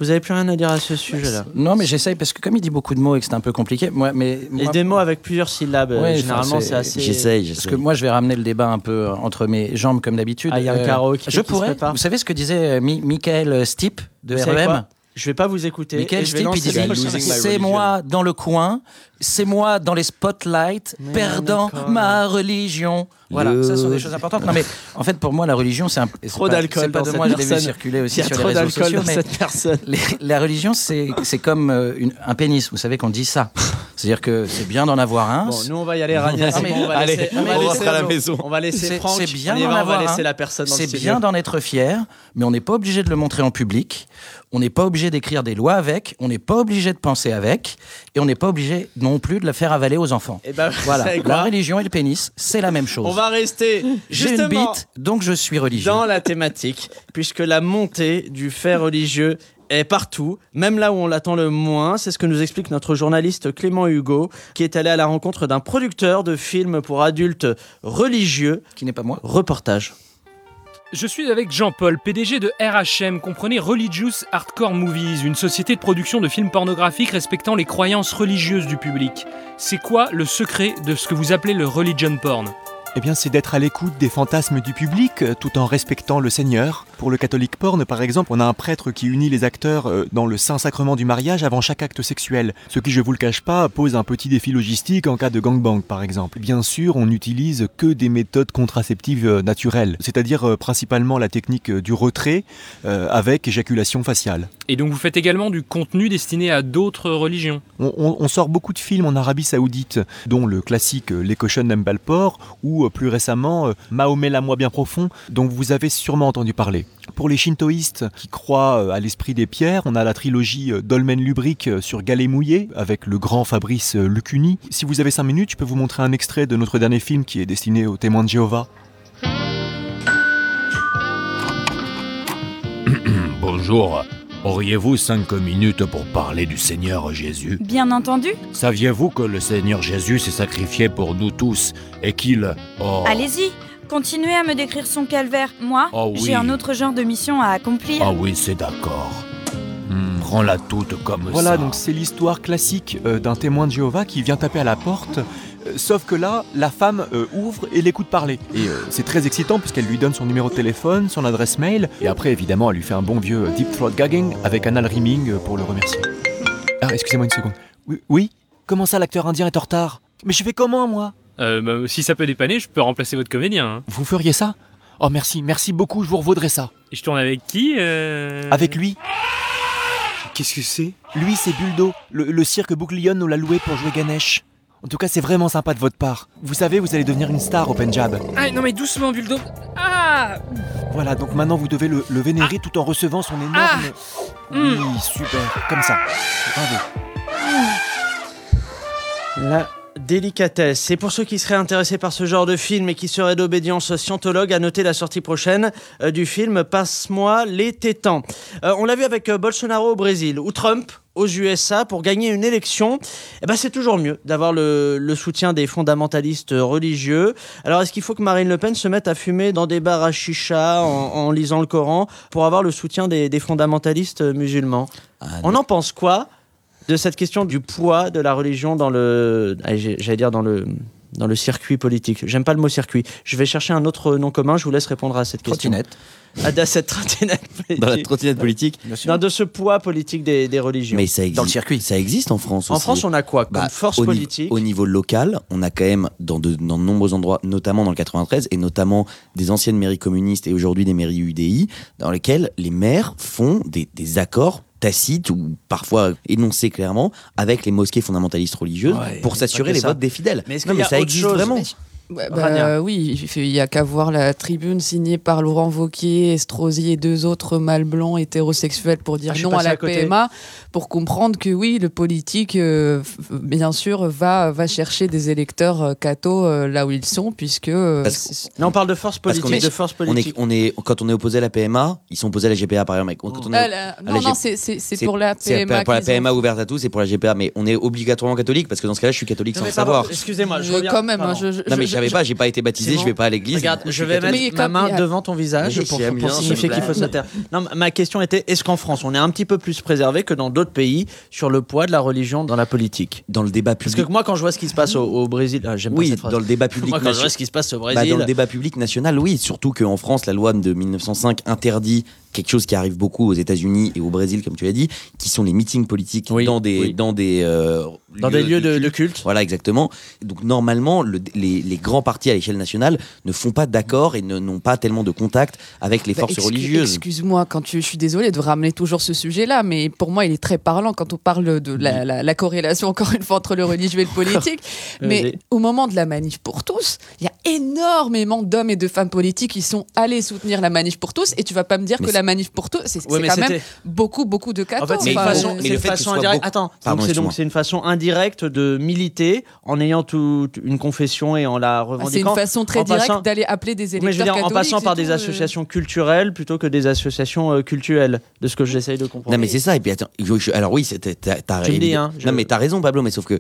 Vous avez plus rien à dire à ce sujet-là Non, mais j'essaye parce que comme il dit beaucoup de mots et que c'est un peu compliqué, moi, mais Et moi- des mots avec plusieurs syllabes, euh, Ouais, généralement, enfin, c'est assez. J'essaye, Parce que moi, je vais ramener le débat un peu entre mes jambes comme d'habitude. Ah, il y a un Euh, carreau qui- Je qui se pourrais. prépare. Vous savez ce que disait euh, Mi- Michael Stipe de REM Je vais pas vous écouter. Michael et Stipe, il prochain. C'est moi dans le coin, c'est moi dans les spotlights, Mais perdant ma religion. Voilà, Le- ça sont des choses importantes. Non, mais en fait, pour moi, la religion, c'est un. c'est Trop d'alcool C'est pas de moi, je l'ai vu circuler aussi sur trop les réseaux d'alcool sociaux. dans mais cette personne. les- la religion, c'est c'est comme euh, une- un pénis. Vous savez qu'on dit ça. C'est-à-dire que c'est bien d'en avoir un. Bon, nous on va y aller, Rania. bon, on va allez, laisser, on va laisser- à la maison. On va laisser Franck. c'est bien d'en avoir un. la personne C'est bien d'en être fier, mais on n'est pas obligé de le montrer en public. On n'est pas obligé d'écrire des lois avec. On n'est pas obligé de penser avec. Et on n'est pas obligé non plus de la faire avaler aux enfants. Eh ben, Voilà. La religion et le pénis, c'est la même chose. On va rester J'ai une bite, donc je suis religieux. dans la thématique, puisque la montée du fait religieux est partout, même là où on l'attend le moins. C'est ce que nous explique notre journaliste Clément Hugo, qui est allé à la rencontre d'un producteur de films pour adultes religieux. Qui n'est pas moi. Reportage. Je suis avec Jean-Paul, PDG de RHM, comprenez Religious Hardcore Movies, une société de production de films pornographiques respectant les croyances religieuses du public. C'est quoi le secret de ce que vous appelez le religion porn? Eh bien, c'est d'être à l'écoute des fantasmes du public euh, tout en respectant le Seigneur. Pour le catholique porn, par exemple, on a un prêtre qui unit les acteurs euh, dans le Saint-Sacrement du mariage avant chaque acte sexuel. Ce qui, je vous le cache pas, pose un petit défi logistique en cas de gangbang, par exemple. Bien sûr, on n'utilise que des méthodes contraceptives euh, naturelles, c'est-à-dire principalement la technique du retrait euh, avec éjaculation faciale. Et donc vous faites également du contenu destiné à d'autres religions? On, on- on sort beaucoup de films en Arabie Saoudite, dont le classique Les cochons n'aiment pas le porc, ou euh, plus récemment euh, Mahomet l'amour bien profond, dont vous avez sûrement entendu parler. Pour les shintoïstes qui croient euh, à l'esprit des pierres, on a la trilogie Dolmen Lubrique sur Galet Mouillé, avec le grand Fabrice Lucuni. Si vous avez 5 minutes, je peux vous montrer un extrait de notre dernier film qui est destiné aux témoins de Jéhovah. Bonjour. Auriez-vous cinq minutes pour parler du Seigneur Jésus? Bien entendu. Saviez-vous que le Seigneur Jésus s'est sacrifié pour nous tous et qu'il... Oh, Allez-y, continuez à me décrire son calvaire. Moi, Oh oui. j'ai un autre genre de mission à accomplir. Ah oui, c'est d'accord. Hmm, Prends-la toute comme Voilà, ça. donc c'est l'histoire classique euh, d'un témoin de Jéhovah qui vient taper à la porte. euh, Sauf que là, la femme euh, ouvre et l'écoute parler. Et euh, c'est très excitant puisqu'elle lui donne son numéro de téléphone, son adresse mail, et après évidemment elle lui fait un bon vieux deep throat gagging avec anal rimming pour le remercier. Ah, excusez-moi une seconde. Oui, oui? Comment ça l'acteur indien est en retard? Mais je fais comment moi? Euh, bah, Si ça peut dépanner, je peux remplacer votre comédien. hein. Vous feriez ça? Oh merci, merci beaucoup, je vous revaudrai ça. Et je tourne avec qui euh? Avec lui Qu'est-ce que c'est? Lui, c'est Buldo. Le, le cirque Bouglion nous l'a loué pour jouer Ganesh. En tout cas, c'est vraiment sympa de votre part. Vous savez, vous allez devenir une star au Punjab. Ah non mais doucement, Buldo Ah Voilà, donc maintenant vous devez le, le vénérer tout en recevant son énorme. Ah Oui, super, comme ça. Bravo. La Délicatesse. Et pour ceux qui seraient intéressés par ce genre de film et qui seraient d'obédience scientologue, à noter la sortie prochaine euh, du film Passe-moi les tétans. Euh, on l'a vu avec euh, Bolsonaro au Brésil ou Trump aux USA pour gagner une élection. Eh ben, c'est toujours mieux d'avoir le, le soutien des fondamentalistes religieux. Alors est-ce qu'il faut que Marine Le Pen se mette à fumer dans des bars à chicha en, en lisant le Coran pour avoir le soutien des, des fondamentalistes musulmans? On en pense quoi? De cette question du poids de la religion dans le, j'ai- j'allais dire dans le, dans le circuit politique. J'aime pas le mot circuit. Je vais chercher un autre nom commun. Je vous laisse répondre à cette question. Trottinette. De cette trottinette politique. Dans la trottinette politique. Non, de ce poids politique des, des religions. Mais ça existe. Ça existe en France En aussi. France, on a quoi comme Bah, force au, politique au niveau local, on a quand même dans de, dans de nombreux endroits, notamment dans le 93, et notamment des anciennes mairies communistes et aujourd'hui des mairies UDI, dans lesquelles les maires font des, des accords tacites ou parfois énoncés clairement avec les mosquées fondamentalistes religieuses Ouais, pour s'assurer les ça. votes des fidèles. Mais est-ce non mais ça existe chose vraiment. Bah, oui, il fait- il y a qu'à voir la tribune signée par Laurent Wauquiez, Estrosi et deux autres mâles blancs hétérosexuels pour dire Ah, je non à la à. PMA, pour comprendre que oui, le politique, euh, bien sûr, va, va chercher des électeurs euh, cathos euh, là où ils sont, puisque... euh, c'est- Non, on parle de force Parce politique, qu'on est- de force On est, politique. on est, quand on est opposé à la PMA, ils sont opposés à la GPA par exemple. Quand on est- Ah, la- non, la non, c'est- c'est c'est pour la c'est PMA. pour la PMA ouverte à tous et pour la GPA, mais on est obligatoirement catholique parce que dans ce cas-là, je suis catholique Non, sans le savoir. Excusez-moi, je Euh, reviens. quand même, hein, je- je- Non mais je je- savais je- pas, j'ai pas été baptisé, Simon, je vais pas à l'église. Regarde, je vais mettre ma main devant ton visage pour, signifier qu'il faut se taire. Non, ma question était est-ce qu'en France, on est un petit peu plus préservé que dans d'autres pays sur le poids de la religion dans la politique? Dans le débat Parce public. que moi, quand je vois ce qui se passe au, au Brésil, ah, j'aime pas Oui, cette dans le débat public Moi, quand je vois national- ce qui se passe au Bah, Brésil, dans le débat public national, oui. Surtout qu'en France, la loi de 1905 interdit quelque chose qui arrive beaucoup aux États-Unis et au Brésil, comme tu l'as dit, qui sont les meetings politiques Oui, dans des oui. dans des euh, dans des lieux de, de culte. Voilà, exactement. Donc normalement, le- les, les grands partis à l'échelle nationale ne font pas d'accord et ne- n'ont pas tellement de contact avec les Bah, forces excuse- religieuses. Excuse-moi, quand tu, je suis désolée de ramener toujours ce sujet-là, mais pour moi, il est très parlant quand on parle de la, la- la corrélation, encore une fois, entre le religieux et le politique. mais au moment de la manif pour tous, il y a énormément d'hommes et de femmes politiques qui sont allés soutenir la manif pour tous, et tu vas pas me dire Mais que la manif pour tous, c'est Ouais, quand même beaucoup, beaucoup de. En fait, c'est une façon, euh, une indirecte. beaucoup- Attends, Pardon, donc c'est donc excuse-moi. c'est une façon indirecte de militer en ayant toute une confession et en la ah, c'est revendiquant. une façon très directe passant- d'aller appeler des électeurs Mais je veux dire, en passant par des euh. associations culturelles plutôt que des associations euh, cultuelles, de ce que j'essaye de comprendre. Non mais c'est ça. Et puis attends, je- je- alors oui, t'as- évidemment- hein, je- Non mais t'as raison, Pablo. Mais sauf que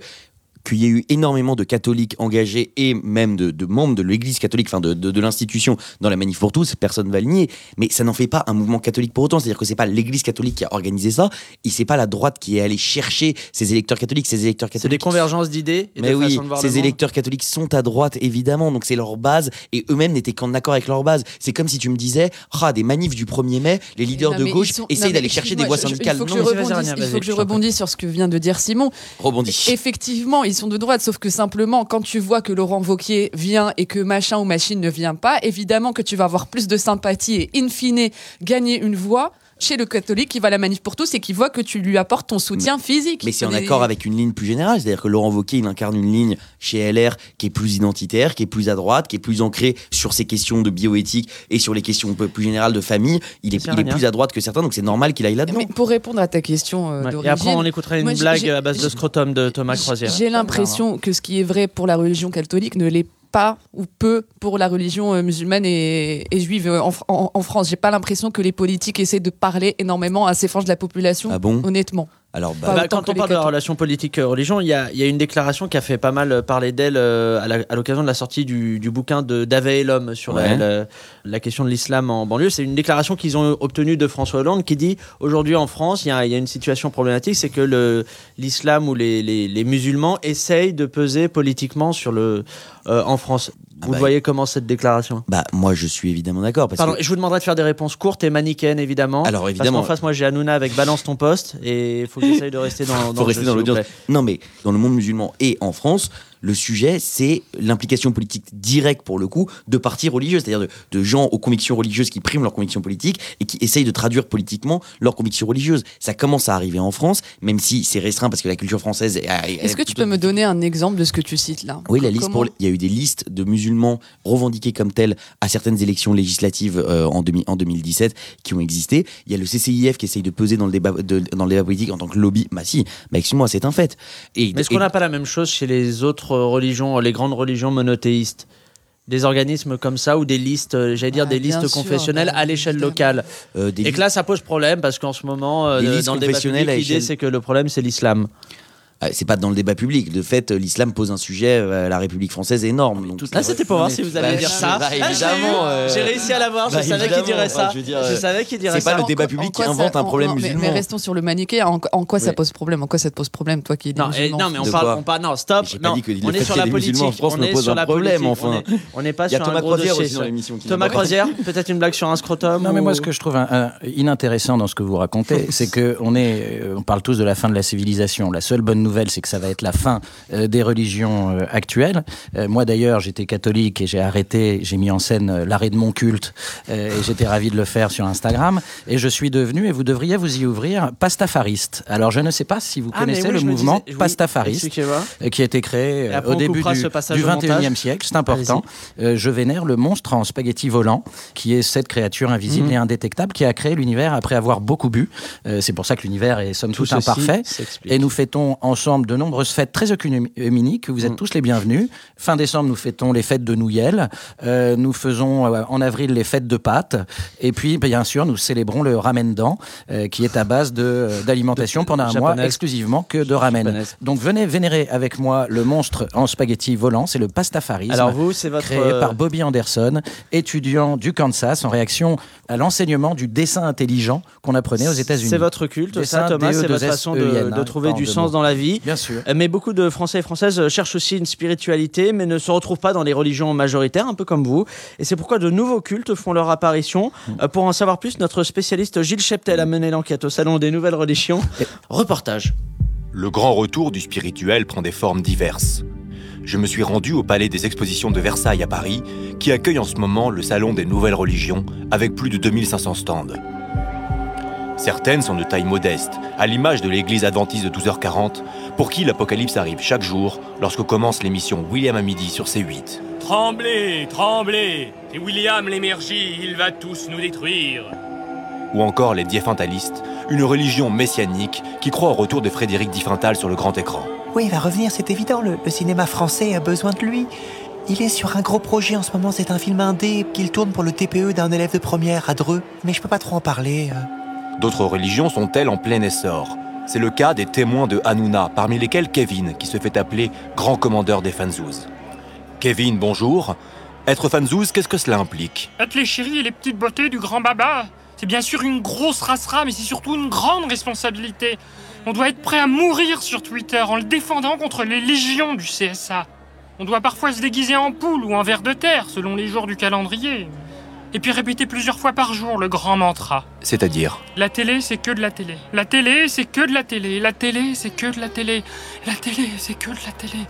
qu'il y ait eu énormément de catholiques engagés et même de, de membres de l'Église catholique, enfin de, de, de l'institution dans la manif pour tous, personne ne va le nier. Mais ça n'en fait pas un mouvement catholique pour autant. C'est-à-dire que c'est pas l'Église catholique qui a organisé ça, et c'est pas la droite qui est allée chercher ces électeurs catholiques. Ces électeurs C'est des catholiques. convergences d'idées et Mais de oui, de voir le ces monde. électeurs catholiques sont à droite, évidemment, donc c'est leur base, et eux-mêmes n'étaient qu'en accord avec leur base. C'est comme si tu me disais, ah, des manifs du 1er mai, les leaders Non, de gauche sont- essayent d'aller chercher des voix syndicales. Il faut que Non, je rebondisse sur ce que vient de dire Simon. rebondis. Effectivement, sont de droite, sauf que simplement, quand tu vois que Laurent Wauquiez vient et que machin ou machine ne vient pas, évidemment que tu vas avoir plus de sympathie et in fine gagner une voix chez le catholique qui va à la manif pour tous et qui voit que tu lui apportes ton soutien physique. Mais c'est en accord avec une ligne plus générale, c'est-à-dire que Laurent Wauquiez, il incarne une ligne chez LR qui est plus identitaire, qui est plus à droite, qui est plus ancrée sur ces questions de bioéthique et sur les questions un peu plus générales de famille. Il est, il plus à droite que certains, donc c'est normal qu'il aille là-dedans. Mais pour répondre à ta question euh, Ouais. Et après, on écoutera une moi, blague à base de scrotum de Thomas Croisière. J'ai l'impression que ce qui est vrai pour la religion catholique ne l'est pas ou peu pour la religion euh, musulmane et, et juive euh, en, Fr- en- en France. J'ai pas l'impression que les politiques essaient de parler énormément à ces franges de la population. Ah bon? Honnêtement. Alors, Bah, autant quand on parle de la relation politique-religion, il y a, il y a une déclaration qui a fait pas mal parler d'elle euh, à l'occasion de la sortie du, du bouquin de Davet et l'homme sur Ouais. la, la question de l'islam en banlieue. C'est une déclaration qu'ils ont obtenue de François Hollande qui dit aujourd'hui en France, il y a, il y a une situation problématique, c'est que le- l'islam ou les, les- les musulmans essayent de peser politiquement sur le, euh, en France. Ah Vous bah, voyez comment cette déclaration? bah, moi, je suis évidemment d'accord. Pardon, que- je vous demanderai de faire des réponses courtes et manichéennes, évidemment. Alors, évidemment. Parce qu'en face, moi, j'ai Hanouna avec Balance ton poste et il faut que j'essaye de rester dans, dans faut le rester dans l'audience. Non, mais dans le monde musulman et en France, le sujet, c'est l'implication politique directe, pour le coup, de partis religieux, c'est-à-dire de, de gens aux convictions religieuses qui priment leurs convictions politiques et qui essayent de traduire politiquement leurs convictions religieuses. Ça commence à arriver en France, même si c'est restreint parce que la culture française est. Est-ce que tu peux me donner un exemple de ce que tu cites là? Oui, la liste pour, il y a eu des listes de musulmans revendiqués comme tels à certaines élections législatives euh, en, 2000 en 2017 qui ont existé. Il y a le CCIF qui essaye de peser dans le débat, de- dans le débat politique en tant que lobby. Bah si, bah excuse-moi, c'est un fait. Et, Mais est-ce et- qu'on n'a pas la même chose chez les autres autres religions, les grandes religions monothéistes des organismes comme ça ou des listes, euh, j'allais dire Ah, des listes sûr, confessionnelles à l'échelle locale. Euh, des Et que là, ça pose problème parce qu'en ce moment, euh, dans listes le débat public, l'idée c'est que le problème c'est l'islam. Ah, c'est pas dans le débat public. De fait, l'islam pose un sujet à la République française énorme. Donc, Ah, c'était pour voir si vous alliez Bah, dire ça. bah, Ah, je évidemment. euh, J'ai réussi à l'avoir, je bah, savais qu'il dirait ça. je veux dire, Je euh, savais qu'il dirait C'est pas le débat public qui ça- invente un problème musulman. mais restons sur le manichéen. En, en quoi ça pose problème? En quoi ça te pose problème, toi qui es Non, et- non, mais on De parle, on parle, non, stop. Non, on est sur la musulmans en politique. France on pose sur un la problème, politique, enfin. On est- On n'est pas sur Thomas un gros Crozière dossier. aussi dans ça. l'émission qui Thomas. Crozière, peut-être une blague sur un scrotum. Non, mais moi, ce que je trouve inintéressant dans ce que vous racontez, c'est que on est, euh, on parle tous de la fin de la civilisation. La seule bonne nouvelle, c'est que ça va être la fin euh, des religions euh, actuelles. Euh, moi, d'ailleurs, j'étais catholique et j'ai arrêté, j'ai mis en scène l'arrêt de mon culte et j'étais ravi de le faire sur Instagram. Et je suis devenu, et vous devriez vous y ouvrir, pastafariste. Alors, je ne sais pas si vous Ah, connaissez oui, le mouvement disais- pastafariste qui a été créé au début du, du au montage. 21e siècle. C'est important. Je vénère le monstre en spaghetti volant, qui est cette créature invisible Mhm. et indétectable qui a créé l'univers après avoir beaucoup bu. C'est pour ça que l'univers est somme Tout toute imparfait. Et nous fêtons ensemble de nombreuses fêtes très œcuméniques. Vous êtes Mhm. tous les bienvenus. Fin décembre, nous fêtons les fêtes de Nouyel. Euh, nous faisons euh, en avril les fêtes de Pâques. Et puis, bien sûr, nous célébrons le ramendan, euh, qui est à base d'alimentation pendant un mois exclusivement que de ramen. Donc venez vénérer avec moi le monstre en spaghetti volant. C'est le pastafarisme. Alors vous, c'est votre. Créé par Bobby Anderson, étudiant du Kansas, en réaction à l'enseignement du dessin intelligent qu'on apprenait aux États-Unis. C'est votre culte, Dessin ça, Thomas, c'est votre DE2SEN, façon de, de trouver du sens dans la vie. Bien sûr. Euh, Mais beaucoup de Français et Françaises cherchent aussi une spiritualité, mais ne se retrouvent pas dans les religions majoritaires, un peu comme vous. Et c'est pourquoi de nouveaux cultes font leur apparition. Mm. Euh, Pour en savoir plus, notre spécialiste Gilles Cheptel a mené l'enquête au Salon des Nouvelles Religions. Reportage. Le grand retour du spirituel prend des formes diverses. Je me suis rendu au Palais des Expositions de Versailles à Paris, qui accueille en ce moment le Salon des Nouvelles Religions, avec plus de 2500 stands. Certaines sont de taille modeste, à l'image de l'église adventiste de 12h40, pour qui l'Apocalypse arrive chaque jour lorsque commence l'émission William à midi sur C8. Tremblez, tremblez C'est William l'émergie, il va tous nous détruire Ou encore les Diefentalistes, une religion messianique qui croit au retour de Frédéric Diffental sur le grand écran. Oui, il va revenir, c'est évident. Le, le cinéma français a besoin de lui. Il est sur un gros projet en ce moment. C'est un film indé qu'il tourne pour le TPE d'un élève de première à Dreux. Mais je peux pas trop en parler. euh. D'autres religions sont-elles en plein essor? C'est le cas des témoins de Hanouna, parmi lesquels Kevin, qui se fait appeler grand commandeur des Fanzouz. Kevin, bonjour. Être Fanzouz, qu'est-ce que cela implique? Être les chéris et les petites beautés du grand baba, c'est bien sûr une grosse rassera, mais c'est surtout une grande responsabilité. On doit être prêt à mourir sur Twitter en le défendant contre les légions du CSA. On doit parfois se déguiser en poule ou en ver de terre, selon les jours du calendrier. Et puis répéter plusieurs fois par jour le grand mantra. C'est-à-dire La télé, c'est que de la télé. La télé, c'est que de la télé. La télé, c'est que de la télé. La télé, c'est que de la télé.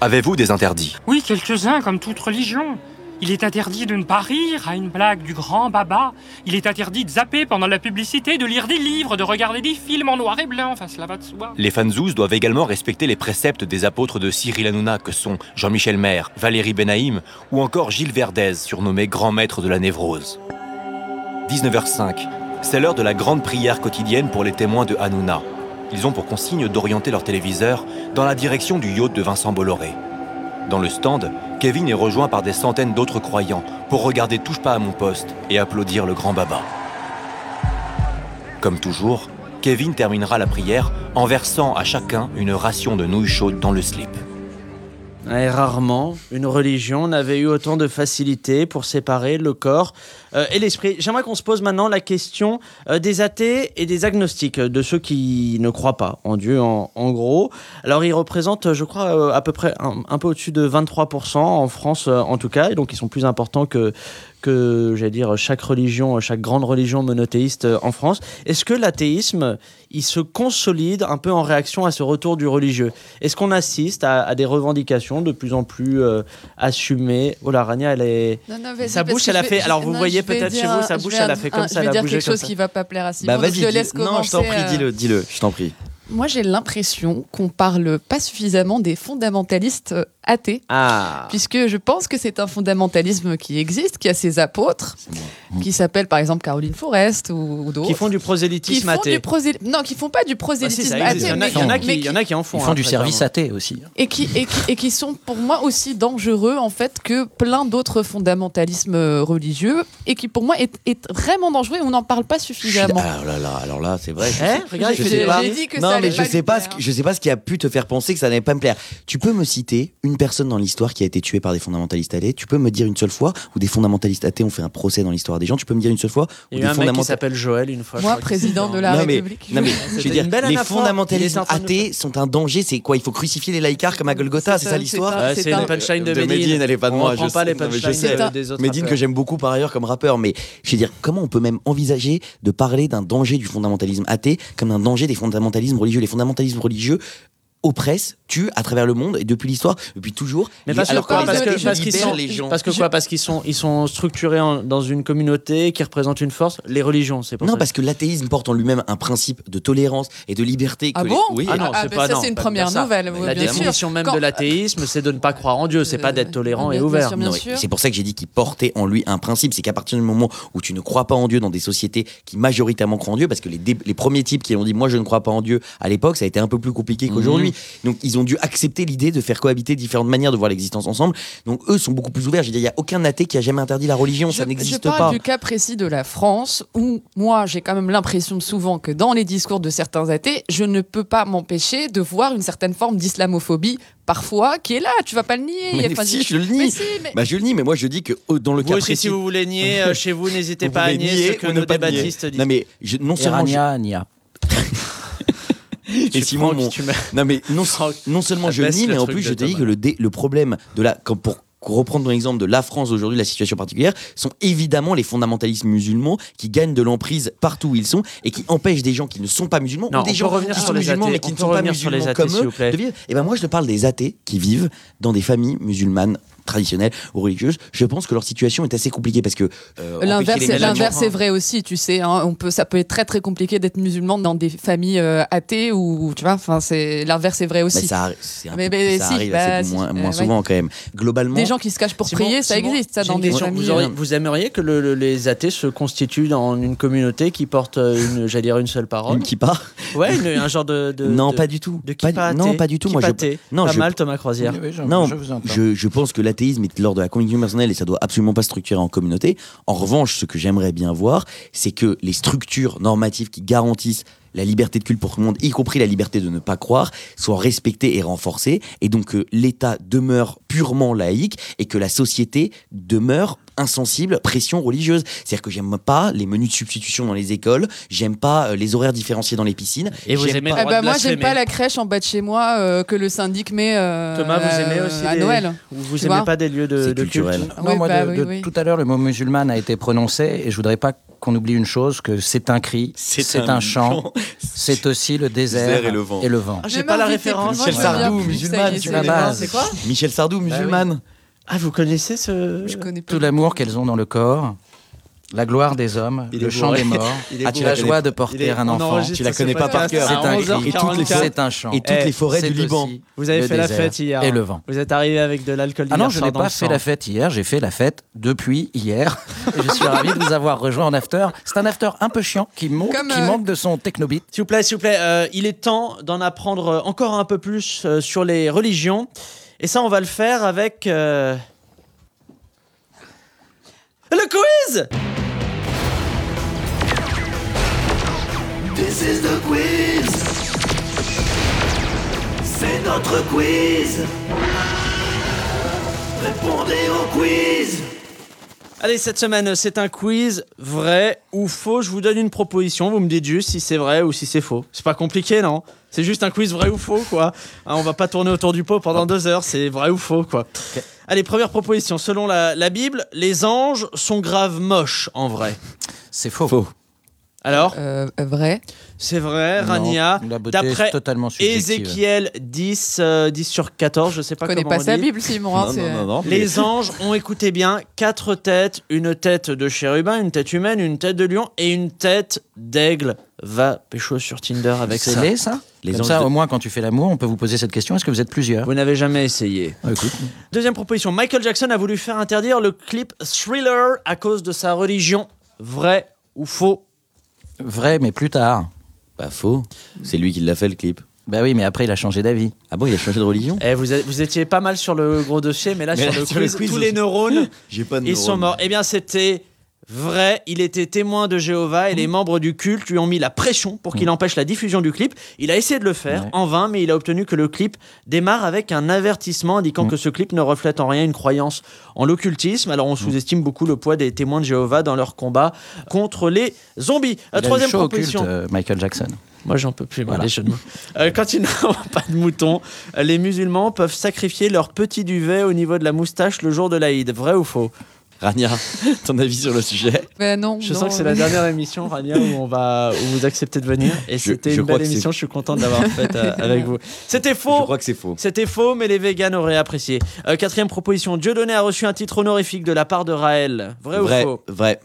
Avez-vous des interdits? Oui, quelques-uns, comme toute religion. Il est interdit de ne pas rire à une blague du grand baba. Il est interdit de zapper pendant la publicité, de lire des livres, de regarder des films en noir et blanc. Enfin, cela va de. Les Fanzouz doivent également respecter les préceptes des apôtres de Cyril Hanouna que sont Jean-Michel Maire, Valérie Benaïm ou encore Gilles Verdez, surnommé grand maître de la névrose. 19h05, c'est l'heure de la grande prière quotidienne pour les témoins de Hanouna. Ils ont pour consigne d'orienter leur téléviseur dans la direction du yacht de Vincent Bolloré. Dans le stand, Kevin est rejoint par des centaines d'autres croyants pour regarder Touche pas à mon poste et applaudir le grand baba. Comme toujours, Kevin terminera la prière en versant à chacun une ration de nouilles chaudes dans le slip. Rarement, une religion n'avait eu autant de facilité pour séparer le corps euh, et l'esprit. J'aimerais qu'on se pose maintenant la question euh, des athées et des agnostiques, de ceux qui ne croient pas en Dieu, en, gros. Alors, ils représentent, je crois, euh, à peu près un, peu au-dessus de 23% en France, en tout cas, et donc ils sont plus importants que, que j'allais dire, chaque religion, chaque grande religion monothéiste euh, en France. Est-ce que l'athéisme, il se consolide un peu en réaction à ce retour du religieux? Est-ce qu'on assiste à, à des revendications de plus en plus euh, assumées? Oh la Rania, elle est... Non, non, sa bouche, elle a fait... vais- Alors vous non, voyez peut-être chez vous, sa bouche, elle a fait un- comme ça, Je vais elle dire quelque chose ça. qui va pas plaire à Simon. Bah vas-y, non, je t'en prie, euh, dis-le, dis-le, je t'en prie. Moi, j'ai l'impression qu'on parle pas suffisamment des fondamentalistes euh, athées. Ah. Puisque je pense que c'est un fondamentalisme qui existe, qui a ses apôtres, qui s'appellent par exemple Caroline Forest ou, ou d'autres. Qui font du qui prosélytisme font athée. du prosé- Non, qui font pas du Ah, prosélytisme existe. Il y en a- athée, il y en a qui- mais il y en a qui en font. Ils font hein, du service athée aussi. et qui, et, qui, et qui sont pour moi aussi dangereux en fait que plein d'autres fondamentalismes euh, religieux et qui pour moi est, est vraiment dangereux et on n'en parle pas suffisamment. Alors là, là, alors là, c'est vrai. je Eh, regarde, je il fait sais des- pas. j'ai dit que ça non, mais je sais pas, ce, je sais pas ce qui a pu te faire penser que ça n'allait pas me plaire. Tu peux me citer une personne dans l'histoire qui a été tuée par des fondamentalistes athées. Tu peux me dire une seule fois où des fondamentalistes athées ont fait un procès dans l'histoire des gens. Tu peux me dire une seule fois où Il y des un mec qui fondamentalistes s'appelle Joël une fois. Moi, président de la non mais, République. non mais C'était je veux dire, les. Il fondamentalistes athées sont un danger. C'est quoi? Il faut crucifier les laïcars comme à Golgotha, c'est ça l'histoire? c'est c'est une punchline de, Medine, elle est pas de moi. je pas les punchlines. Medine que j'aime beaucoup par ailleurs comme rappeur, mais je veux dire, comment on peut même envisager de parler d'un danger du fondamentalisme athée comme d'un danger des fondamentalismes Les fondamentalismes religieux oppressent, tuent à travers le monde et depuis l'histoire, depuis toujours. Mais parce que alors quoi les Parce que parce qu'ils libèrent sont les gens. parce que quoi Parce qu'ils sont ils sont structurés en- dans une communauté qui représente une force. Les religions, c'est pour Non, ça. parce que l'athéisme porte en lui-même un principe de tolérance et de liberté. Ah que bon les... Oui, Ah non, Ah, c'est bah pas ça, non, c'est une première nouvelle, La sûr. définition même Quand- de l'athéisme, c'est de ne pas croire en Dieu, c'est pas d'être tolérant bien et ouvert. bien Non, oui. sûr. C'est pour ça que j'ai dit qu'il portait en lui un principe, c'est qu'à partir du moment où tu ne crois pas en Dieu dans des sociétés qui majoritairement croient en Dieu, parce que les, dé- les premiers types qui ont dit moi je ne crois pas en Dieu à l'époque, ça a été un peu plus compliqué qu'aujourd'hui. Donc ils ont dû accepter l'idée de faire cohabiter différentes manières de voir l'existence ensemble. Donc eux sont beaucoup plus ouverts. Je veux dire, il n'y a aucun athée qui a jamais interdit la religion, ça je n'existe parle pas. du cas précis de la France où moi j'ai quand même l'impression souvent que dans les discours de certains athées, je ne peux pas m'empêcher de voir une certaine forme d'islamophobie parfois qui est là. Tu vas pas le nier. Mais Enfin, si, je le nie. Mais si, mais- Bah, je le nie, mais moi je dis que oh, dans le Vous cas aussi, précis, si vous voulez nier euh, chez vous, n'hésitez pas à pouvez nier ce que nos nier. débattistes disent. Non mais je- non seulement je- Irania, Nia. Et Simon, mon- non mais non, non seulement je nie, mais en plus je te dis que le, dé- le problème de la, comme pour reprendre ton exemple de la France aujourd'hui, la situation particulière, sont évidemment les fondamentalistes musulmans qui gagnent de l'emprise partout où ils sont et qui empêchent des gens qui ne sont pas musulmans Non, ou des gens revenir qui sur sont les musulmans athées. mais qui ne sont pas sur les musulmans athées, comme eux plaît. de vivre. Et ben moi je te parle des athées qui vivent dans des familles musulmanes traditionnelles ou religieuses. Je pense que leur situation est assez compliquée parce que euh, L'inverse, est vrai aussi, tu sais. hein. on peut, ça peut être très très compliqué d'être musulman dans des familles euh, athées ou tu vois. Enfin, c'est l'inverse est vrai aussi. Mais ça, arri- c'est un Mais- peu- mais ça si, arrive bah, assez si, moins, euh, moins ouais. souvent quand même. Globalement, Des gens qui se cachent pour Simon, prier, ça existe, ça dans des familles. Vous, auriez- euh, vous aimeriez que le- le- les athées se constituent dans une communauté qui porte une, j'allais dire une seule parole? Une kippa? Ouais, une- un genre de, de- Non, de- pas du tout. De Pas kippa non, athée. pas du tout. Moi, je- non, pas je- mal, Thomas Croisière. Oui, Non, je vous je, je pense que l'athéisme est de de la conviction personnelle et ça doit absolument pas se structurer en communauté. En revanche, ce que j'aimerais bien voir, c'est que les structures normatives qui garantissent la liberté de culte pour tout le monde, y compris la liberté de ne pas croire, soient respectées et renforcées, et donc que l'État demeure purement laïque et que la société demeure insensible pression religieuse. C'est-à-dire que j'aime pas les menus de substitution dans les écoles, j'aime pas euh, les horaires différenciés dans les piscines. Et vous aimez pas- le Ah bah moi j'aime pas la crèche en bas de chez moi euh, que le syndic met euh, Thomas, vous aimez aussi à les- Noël. Ou vous Tu aimez pas des lieux de, culte culturel. Non, Oui, moi, bah de- oui, de- oui. tout à l'heure, le mot musulman a été prononcé et je voudrais pas qu'on oublie une chose que c'est un cri, C'est un un chant, c'est aussi le désert, Désert et le vent. Et le vent. Ah, j'ai pas la référence. Michel Sardou, musulmane, c'est quoi Michel Sardou, musulmane. Ah, vous connaissez ce. Je connais pas. Tout l'amour qu'elles ont dans le corps, la gloire des hommes, Il le chant bourré. des morts, est Ah, la joie de porter est- un enfant. Tu la connais pas par cœur. C'est un cri. 11h44. Et toutes les C'est un chant. Et toutes Eh, les forêts du Liban. Vous avez fait la fête hier. Et le vent. Vous êtes arrivé avec de l'alcool Ah non, je n'ai pas fait la fête hier, j'ai fait la fête depuis hier. Et je suis ravi de vous avoir rejoint en after. C'est un after un peu chiant qui, manque- Comme, qui euh, manque de son technobit. S'il vous plaît, s'il vous plaît, euh, il est temps d'en apprendre euh, encore un peu plus euh, sur les religions. Et ça, on va le faire avec. euh, Le quiz This is the quiz. C'est notre quiz. Répondez au quiz. Allez, cette semaine, c'est un quiz vrai ou faux. Je vous donne une proposition. Vous me dites juste si c'est vrai ou si c'est faux. C'est pas compliqué, non? C'est juste un quiz vrai ou faux, quoi. Hein, on va pas tourner autour du pot pendant deux heures. C'est vrai ou faux, quoi. Allez, première proposition. Selon la, la Bible, les anges sont grave moches en vrai. C'est faux. Alors Euh, vrai. C'est vrai, Non, Rania. la beauté est D'après totalement subjective. Ézéchiel 10, euh, 10 sur 14, je sais pas Je connais comment pas on sa dit. Bible, Simon. hein, c'est- Les anges ont écouté bien quatre têtes, une tête de chérubin, une tête humaine, une tête de lion et une tête d'aigle. Va pécho sur Tinder avec C'est ça. laid, ça Les Comme anges ça, de- au moins, quand tu fais l'amour, on peut vous poser cette question. Est-ce que vous êtes plusieurs? Vous n'avez jamais essayé. Ah, écoute. Deuxième proposition, Michael Jackson a voulu faire interdire le clip Thriller à cause de sa religion. Vrai ou faux? Vrai, mais plus tard. Pas faux. C'est lui qui l'a fait le clip. Bah oui, mais après, il a changé d'avis. Ah bon, il a changé de religion Eh, vous, vous étiez pas mal sur le gros dossier, mais là, Mais sur, là, le sur le quiz, quiz tous aussi. les neurones, J'ai pas de ils sont morts. Eh bien, c'était vrai. Il était témoin de Jéhovah et les membres du culte lui ont mis la pression pour qu'il empêche la diffusion du clip. Il a essayé de le faire en vain, mais il a obtenu que le clip démarre avec un avertissement indiquant que ce clip ne reflète en rien une croyance en l'occultisme. Alors, on sous-estime beaucoup le poids des témoins de Jéhovah dans leur combat contre les zombies. Il a eu troisième chaud au proposition. culte, euh, Michael Jackson. Moi, j'en peux plus, Voilà. les mots. Euh, quand ils n'ont pas de mouton, euh, les musulmans peuvent sacrifier leur petit duvet au niveau de la moustache le jour de l'Aïd. Vrai ou faux? Rania, ton avis sur le sujet Ben non. Je non, sens que c'est la dernière émission, Rania, où, on va, où vous acceptez de venir. Et c'était une belle émission, je suis content de l'avoir faite euh, avec vous. C'était faux Je crois que c'est faux. C'était faux, mais les véganes auraient apprécié. Euh, quatrième proposition, Dieudonné a reçu un titre honorifique de la part de Raël. Vrai, ou Vrai, faux vrai.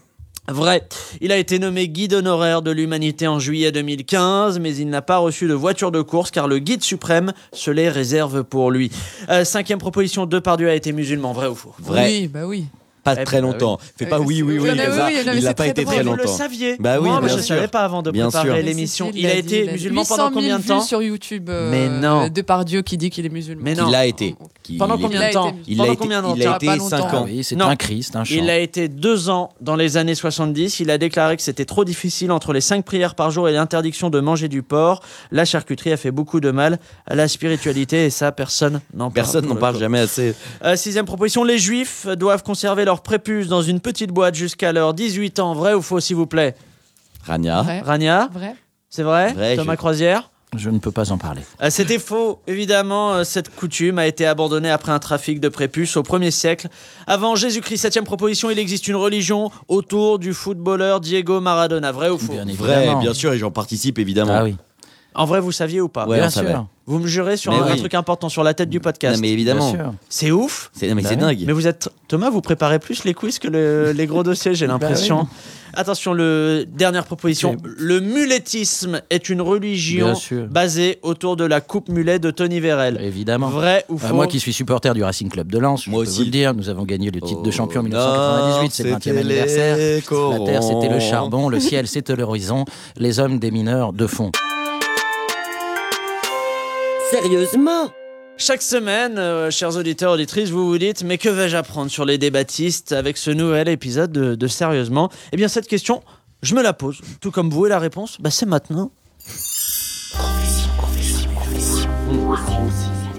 Vrai. Il a été nommé guide honoraire de l'humanité en juillet 2015, mais il n'a pas reçu de voiture de course car le guide suprême se les réserve pour lui. Euh, cinquième proposition, Depardieu a été musulman. Vrai ou faux Vrai. Oui, bah oui. Pas Eh très ben, longtemps. Fais pas Euh, oui, oui, oui, oui. oui, oui, Il n'a pas très été très Vous longtemps. le saviez Bah oui, Moi, bien je ne sûr. savais pas avant de préparer l'émission. Il a été dit. musulman 800 pendant 000 combien de vues temps? sur YouTube euh, Mais non. de Pardieu qui dit qu'il est musulman. Mais non. Il l'a été. Qui- Pendant il combien de temps Il Pendant a été, combien de temps il a été. 5 Ah ans. oui, c'est Non. un Christ, un chant. Il a été deux ans dans les années 70. Il a déclaré que c'était trop difficile entre les cinq prières par jour et l'interdiction de manger du porc. La charcuterie a fait beaucoup de mal à la spiritualité et ça, personne n'en parle. Personne n'en le parle jamais assez. Euh, sixième proposition, les juifs doivent conserver leur prépuce dans une petite boîte jusqu'à leurs 18 ans. Vrai ou faux, s'il vous plaît? Rania. Vrai. Rania? Vrai. C'est vrai, Vrai, Thomas je- Croisière Je ne peux pas en parler. Euh, C'était faux. Évidemment, euh, cette coutume a été abandonnée après un trafic de prépuces au 1er siècle. Avant Jésus-Christ, septième proposition, il existe une religion autour du footballeur Diego Maradona. Vrai ou faux? Bien Vrai, évidemment. bien sûr, et j'en participe évidemment. Ah oui. En vrai, vous saviez ou pas? Ouais, Bien sûr. Vous me jurez sur un, truc important, sur la tête du podcast. Non, mais évidemment. C'est ouf. C'est non, mais Bah dingue. Mais vous êtes Thomas, vous préparez plus les quiz que le- les gros dossiers, j'ai l'impression. Bah Attention, le dernière proposition. Le mulettisme est une religion basée autour de la coupe mulet de Tony Vérel. Évidemment. Vrai ou Euh, faux moi qui suis supporter du Racing Club de Lens, je Moi peux aussi. vous le dire, nous avons gagné le titre de champion en Oh, 1998, c'est le 20e c'était anniversaire. La terre c'était le charbon, le ciel c'était l'horizon, les hommes des mineurs de fond. Sérieusement Chaque semaine, euh, chers auditeurs, auditrices, vous vous dites Mais que vais-je apprendre sur les débattistes avec ce nouvel épisode de, de Sérieusement Eh bien, cette question, je me la pose, tout comme vous, et la réponse, bah, c'est maintenant.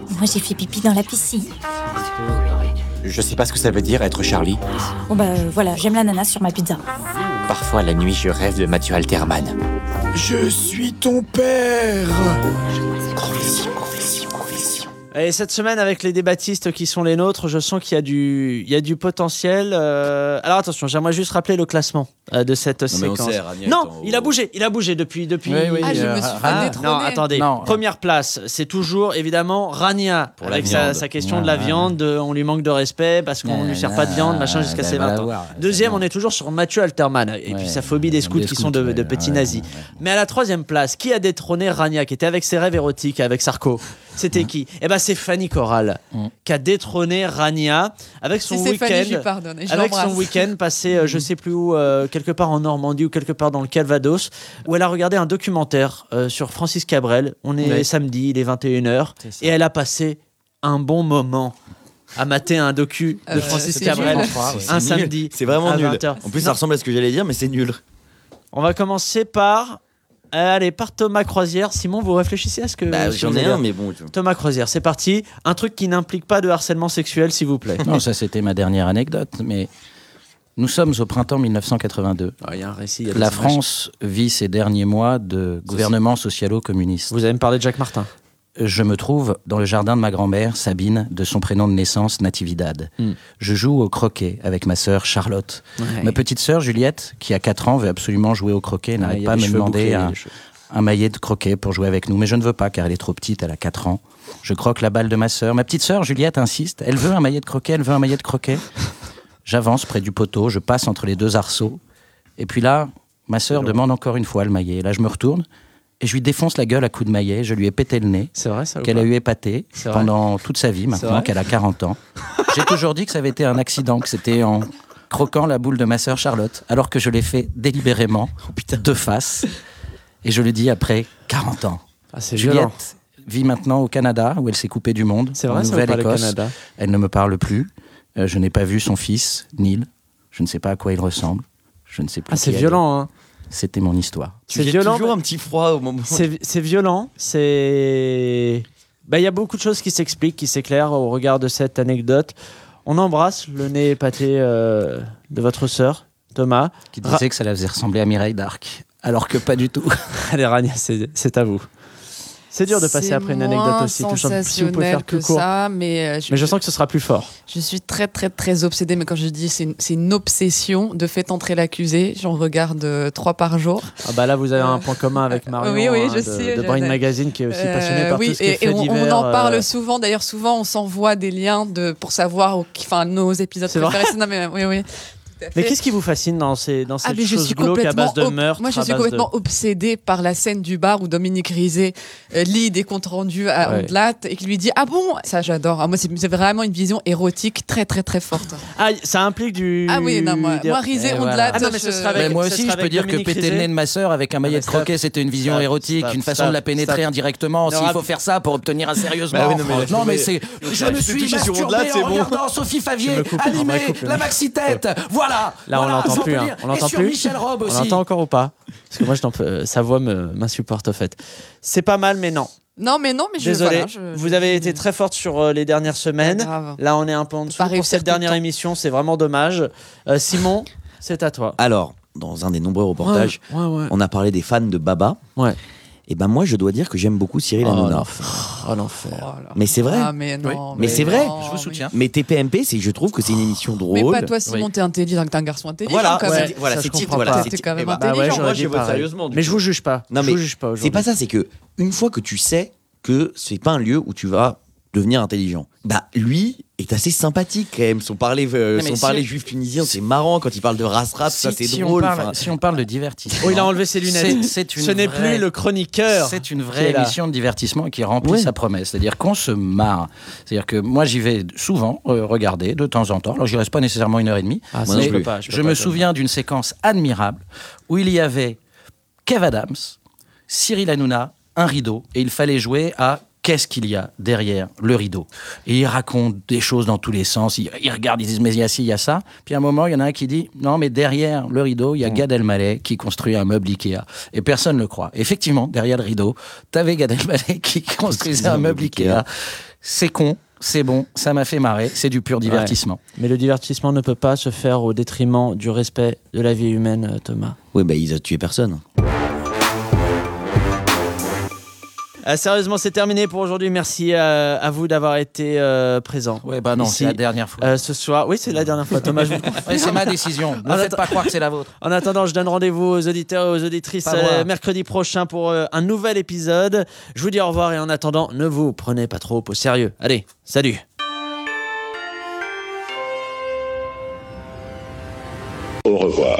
Moi, j'ai fait pipi dans la piscine. Je sais pas ce que ça veut dire être Charlie. Bon, bah euh, voilà, j'aime l'ananas sur ma pizza. Parfois, la nuit, je rêve de Mathieu Alterman. Je suis ton père Et cette semaine, avec les débattistes qui sont les nôtres, je sens qu'il y a du, il y a du potentiel. euh, Alors attention, j'aimerais juste rappeler le classement euh, de cette Non, mais on séquence. non, il a bougé, il a bougé depuis, depuis. Oui, oui, Ah, je euh, me suis fait ah, détrôner. Non, attendez. Non. Première place, c'est toujours évidemment Rania Pour la avec sa, question Ouais, de la ouais, viande. de on lui manque de respect parce qu'on Ouais, lui sert pas de viande, machin, jusqu'à ses va 20 la ans. Deuxième, on est toujours sur Mathieu Alterman et puis sa phobie des des scouts qui sont de, de petits ouais, nazis. ouais, ouais. Mais à la troisième place, qui a détrôné Rania, qui était avec ses rêves érotiques avec Sarko? C'était qui Eh ben, c'est Fanny Corral Mm. qui a détrôné Rania avec son Si week-end. Avec son week-end passé, euh, je sais plus où, euh, quelque part en Normandie ou quelque part dans le Calvados, où elle a regardé un documentaire euh, sur Francis Cabrel. On est Ouais. samedi, il est 21h, C'est ça. et elle a passé un bon moment à mater un docu de Euh, Francis c'est Cabrel nul. un samedi. C'est vraiment à nul. 20h. En plus, Non. ça ressemble à ce que j'allais dire, mais c'est nul. On va commencer par. Euh, allez, par Thomas Croisière. Simon, vous réfléchissez à ce que. Bah, j'en ai un, dire. mais bon. tu- Thomas Croisière, c'est parti. Un truc qui n'implique pas de harcèlement sexuel, s'il vous plaît. Non, ça c'était ma dernière anecdote, mais nous sommes au printemps 1982. Ah, Il y a un récit. y a La images. France vit ses derniers mois de gouvernement socialo-communiste. Vous allez me parler de Jacques Martin. Je me trouve dans le jardin de ma grand-mère, Sabine, de son prénom de naissance, Natividad. Hmm. Je joue au croquet avec ma sœur Charlotte. Ouais. Ma petite sœur Juliette, qui a 4 ans, veut absolument jouer au croquet, n'arrête pas à me demander un maillet de croquet pour jouer avec nous. Mais je ne veux pas car elle est trop petite, elle a 4 ans. Je croque la balle de ma sœur. Ma petite sœur Juliette insiste. Elle veut un maillet de croquet, elle veut un maillet de croquet. J'avance près du poteau, je passe entre les deux arceaux. Et puis là, ma sœur demande encore une fois le maillet. Là, je me retourne et je lui défonce la gueule à coups de maillet. Je lui ai pété le nez. C'est vrai ça Qu'elle a eu épaté pendant toute sa vie, maintenant qu'elle a 40 ans. J'ai toujours dit que ça avait été un accident, que c'était en croquant la boule de ma sœur Charlotte, alors que je l'ai fait délibérément, Oh, de face. Et je le dis après 40 ans. Ah, violent. Juliette vit maintenant au Canada, où elle s'est coupée du monde. C'est vrai, Nouvelle-Écosse. Elle ne me parle plus. Euh, je n'ai pas vu son fils, Neil. Je ne sais pas à quoi il ressemble. Je ne sais plus. Ah, c'est violent, hein. C'était mon histoire. C'est violent. toujours un petit froid au moment. C'est violent. C'est. Bah, il y a beaucoup de choses qui s'expliquent, qui s'éclairent au regard de cette anecdote. On embrasse le nez épaté euh, de votre sœur, Thomas. Qui disait que ça la faisait ressembler à Mireille d'Arc. Alors que pas du tout. Allez, Rania, c'est à vous. C'est dur de passer après une anecdote aussi. touchante. Si pouvez sensationnel faire plus que court. ça, mais euh, Mais je sens que ce sera plus fort. Je suis très très très obsédée, mais quand je dis c'est une, obsession de fait entrer l'accusé, j'en regarde euh, trois par jour. Ah bah là, vous avez un point commun avec Marion oui, oui, hein, je de, sais, de Brain Magazine qui est aussi Euh, passionné par oui, tout ce qui est fait et on, on en parle euh, souvent. D'ailleurs, souvent on s'envoie des liens de, pour savoir enfin, nos épisodes préférés. Non, mais, oui, oui. Mais qu'est-ce qui vous fascine dans ces dans Ah, cette mais je chose suis glauque à base de meurtre Moi, je suis de- complètement obsédée par la scène du bar où Dominique Rizet euh, lit des comptes rendus à Ouais. Ondelat et qui lui dit Ah bon? Ça, j'adore. Ah, moi, c'est vraiment une vision érotique très, très, très forte. Ah, ça implique du. Ah oui, non, moi- moi, Rizet, Eh, Ondelat, voilà. Ah non, mais ce je- sera avec- Mais moi aussi, je peux dire que péter le nez de ma sœur avec un maillet de stop. croquet, c'était une vision érotique, une façon de la pénétrer indirectement. S'il faut faire ça pour obtenir un sérieusement. Bah non, mais- c'est. Je me suis masturbé en bon. regardant Sophie Favier animer la le- maxi tête. Voilà. Là, on l'entend on plus. hein. On l'entend plus. Michel Robe On aussi. l'entend encore ou pas Parce que moi, je n'en peux- euh, sa voix me- m'insupporte au fait. C'est pas mal, mais non. Non, mais non, mais je. Désolé. voilà, je- Vous avez été très forte sur euh, les dernières semaines. Là, on est un peu en dessous. Pour cette dernière temps. émission, c'est vraiment dommage. Euh, Simon, c'est à toi. Alors, dans un des nombreux reportages, Ouais, ouais, ouais. on a parlé des fans de Baba. Ouais. Et ben moi, je dois dire que j'aime beaucoup Cyril Oh, Hanouna. l'enfer. Oh, l'enfer. Mais c'est vrai. Ah, mais non. Mais c'est vrai. non, Je vous soutiens. Mais TPMP, c'est, je trouve que c'est une émission drôle. Mais pas toi, Simon, t'es intelligent, t'es un garçon intelligent Voilà, quand même. voilà, Ça, c'est comprends voilà, T'es quand même Eh ben, Bah ouais, intelligent. j'aurais moi, je vote sérieusement, Mais je vous juge pas. Non, je mais vous juge pas C'est pas ça, c'est que une fois que tu sais que c'est pas un lieu où tu vas devenir intelligent, bah lui est assez sympathique quand même. Son parler, euh, son si- parler juif tunisien, c'est marrant quand il parle de race rap, ça c'est si drôle. On parle, enfin. si on parle de divertissement. Oh, il a enlevé ses lunettes. c'est- c'est une Ce n'est plus le chroniqueur. C'est une vraie émission de divertissement qui remplit Oui. sa promesse. C'est-à-dire qu'on se marre. C'est-à-dire que moi, j'y vais souvent euh, regarder de temps en temps. Alors, j'y reste pas nécessairement une heure et demie. Ah, non je mais peux pas. je peux je pas, me souviens d'une séquence admirable où il y avait Kev Adams, Cyril Hanouna, un rideau, et il fallait jouer à qu'est-ce qu'il y a derrière le rideau. Et il raconte des choses dans tous les sens. Il, il regarde, ils disent mais il y a ci, il y a ça. Puis à un moment, il y en a un qui dit non mais derrière le rideau, il y a Gad Elmaleh qui construit un meuble Ikea. Et personne ne le croit. Effectivement, derrière le rideau, t'avais Gad Elmaleh qui construisait un meuble Ikea. C'est con. C'est bon, ça m'a fait marrer, c'est du pur divertissement. Mais le divertissement ne peut pas se faire au détriment du respect de la vie humaine, euh, Thomas. Oui, bah ils ont tué personne. Euh, sérieusement, c'est terminé pour aujourd'hui. Merci euh, à vous d'avoir été euh, présent. Ouais, bah non, c'est la dernière fois. euh, ce soir. Oui, c'est la dernière fois, Thomas. je vous le confirme. Ouais, c'est ma décision. Ne En faites pas croire que c'est la vôtre. En attendant, je donne rendez-vous aux auditeurs et aux auditrices euh, mercredi prochain pour euh, un nouvel épisode. Je vous dis au revoir et en attendant, ne vous prenez pas trop au sérieux. Allez, salut Au revoir.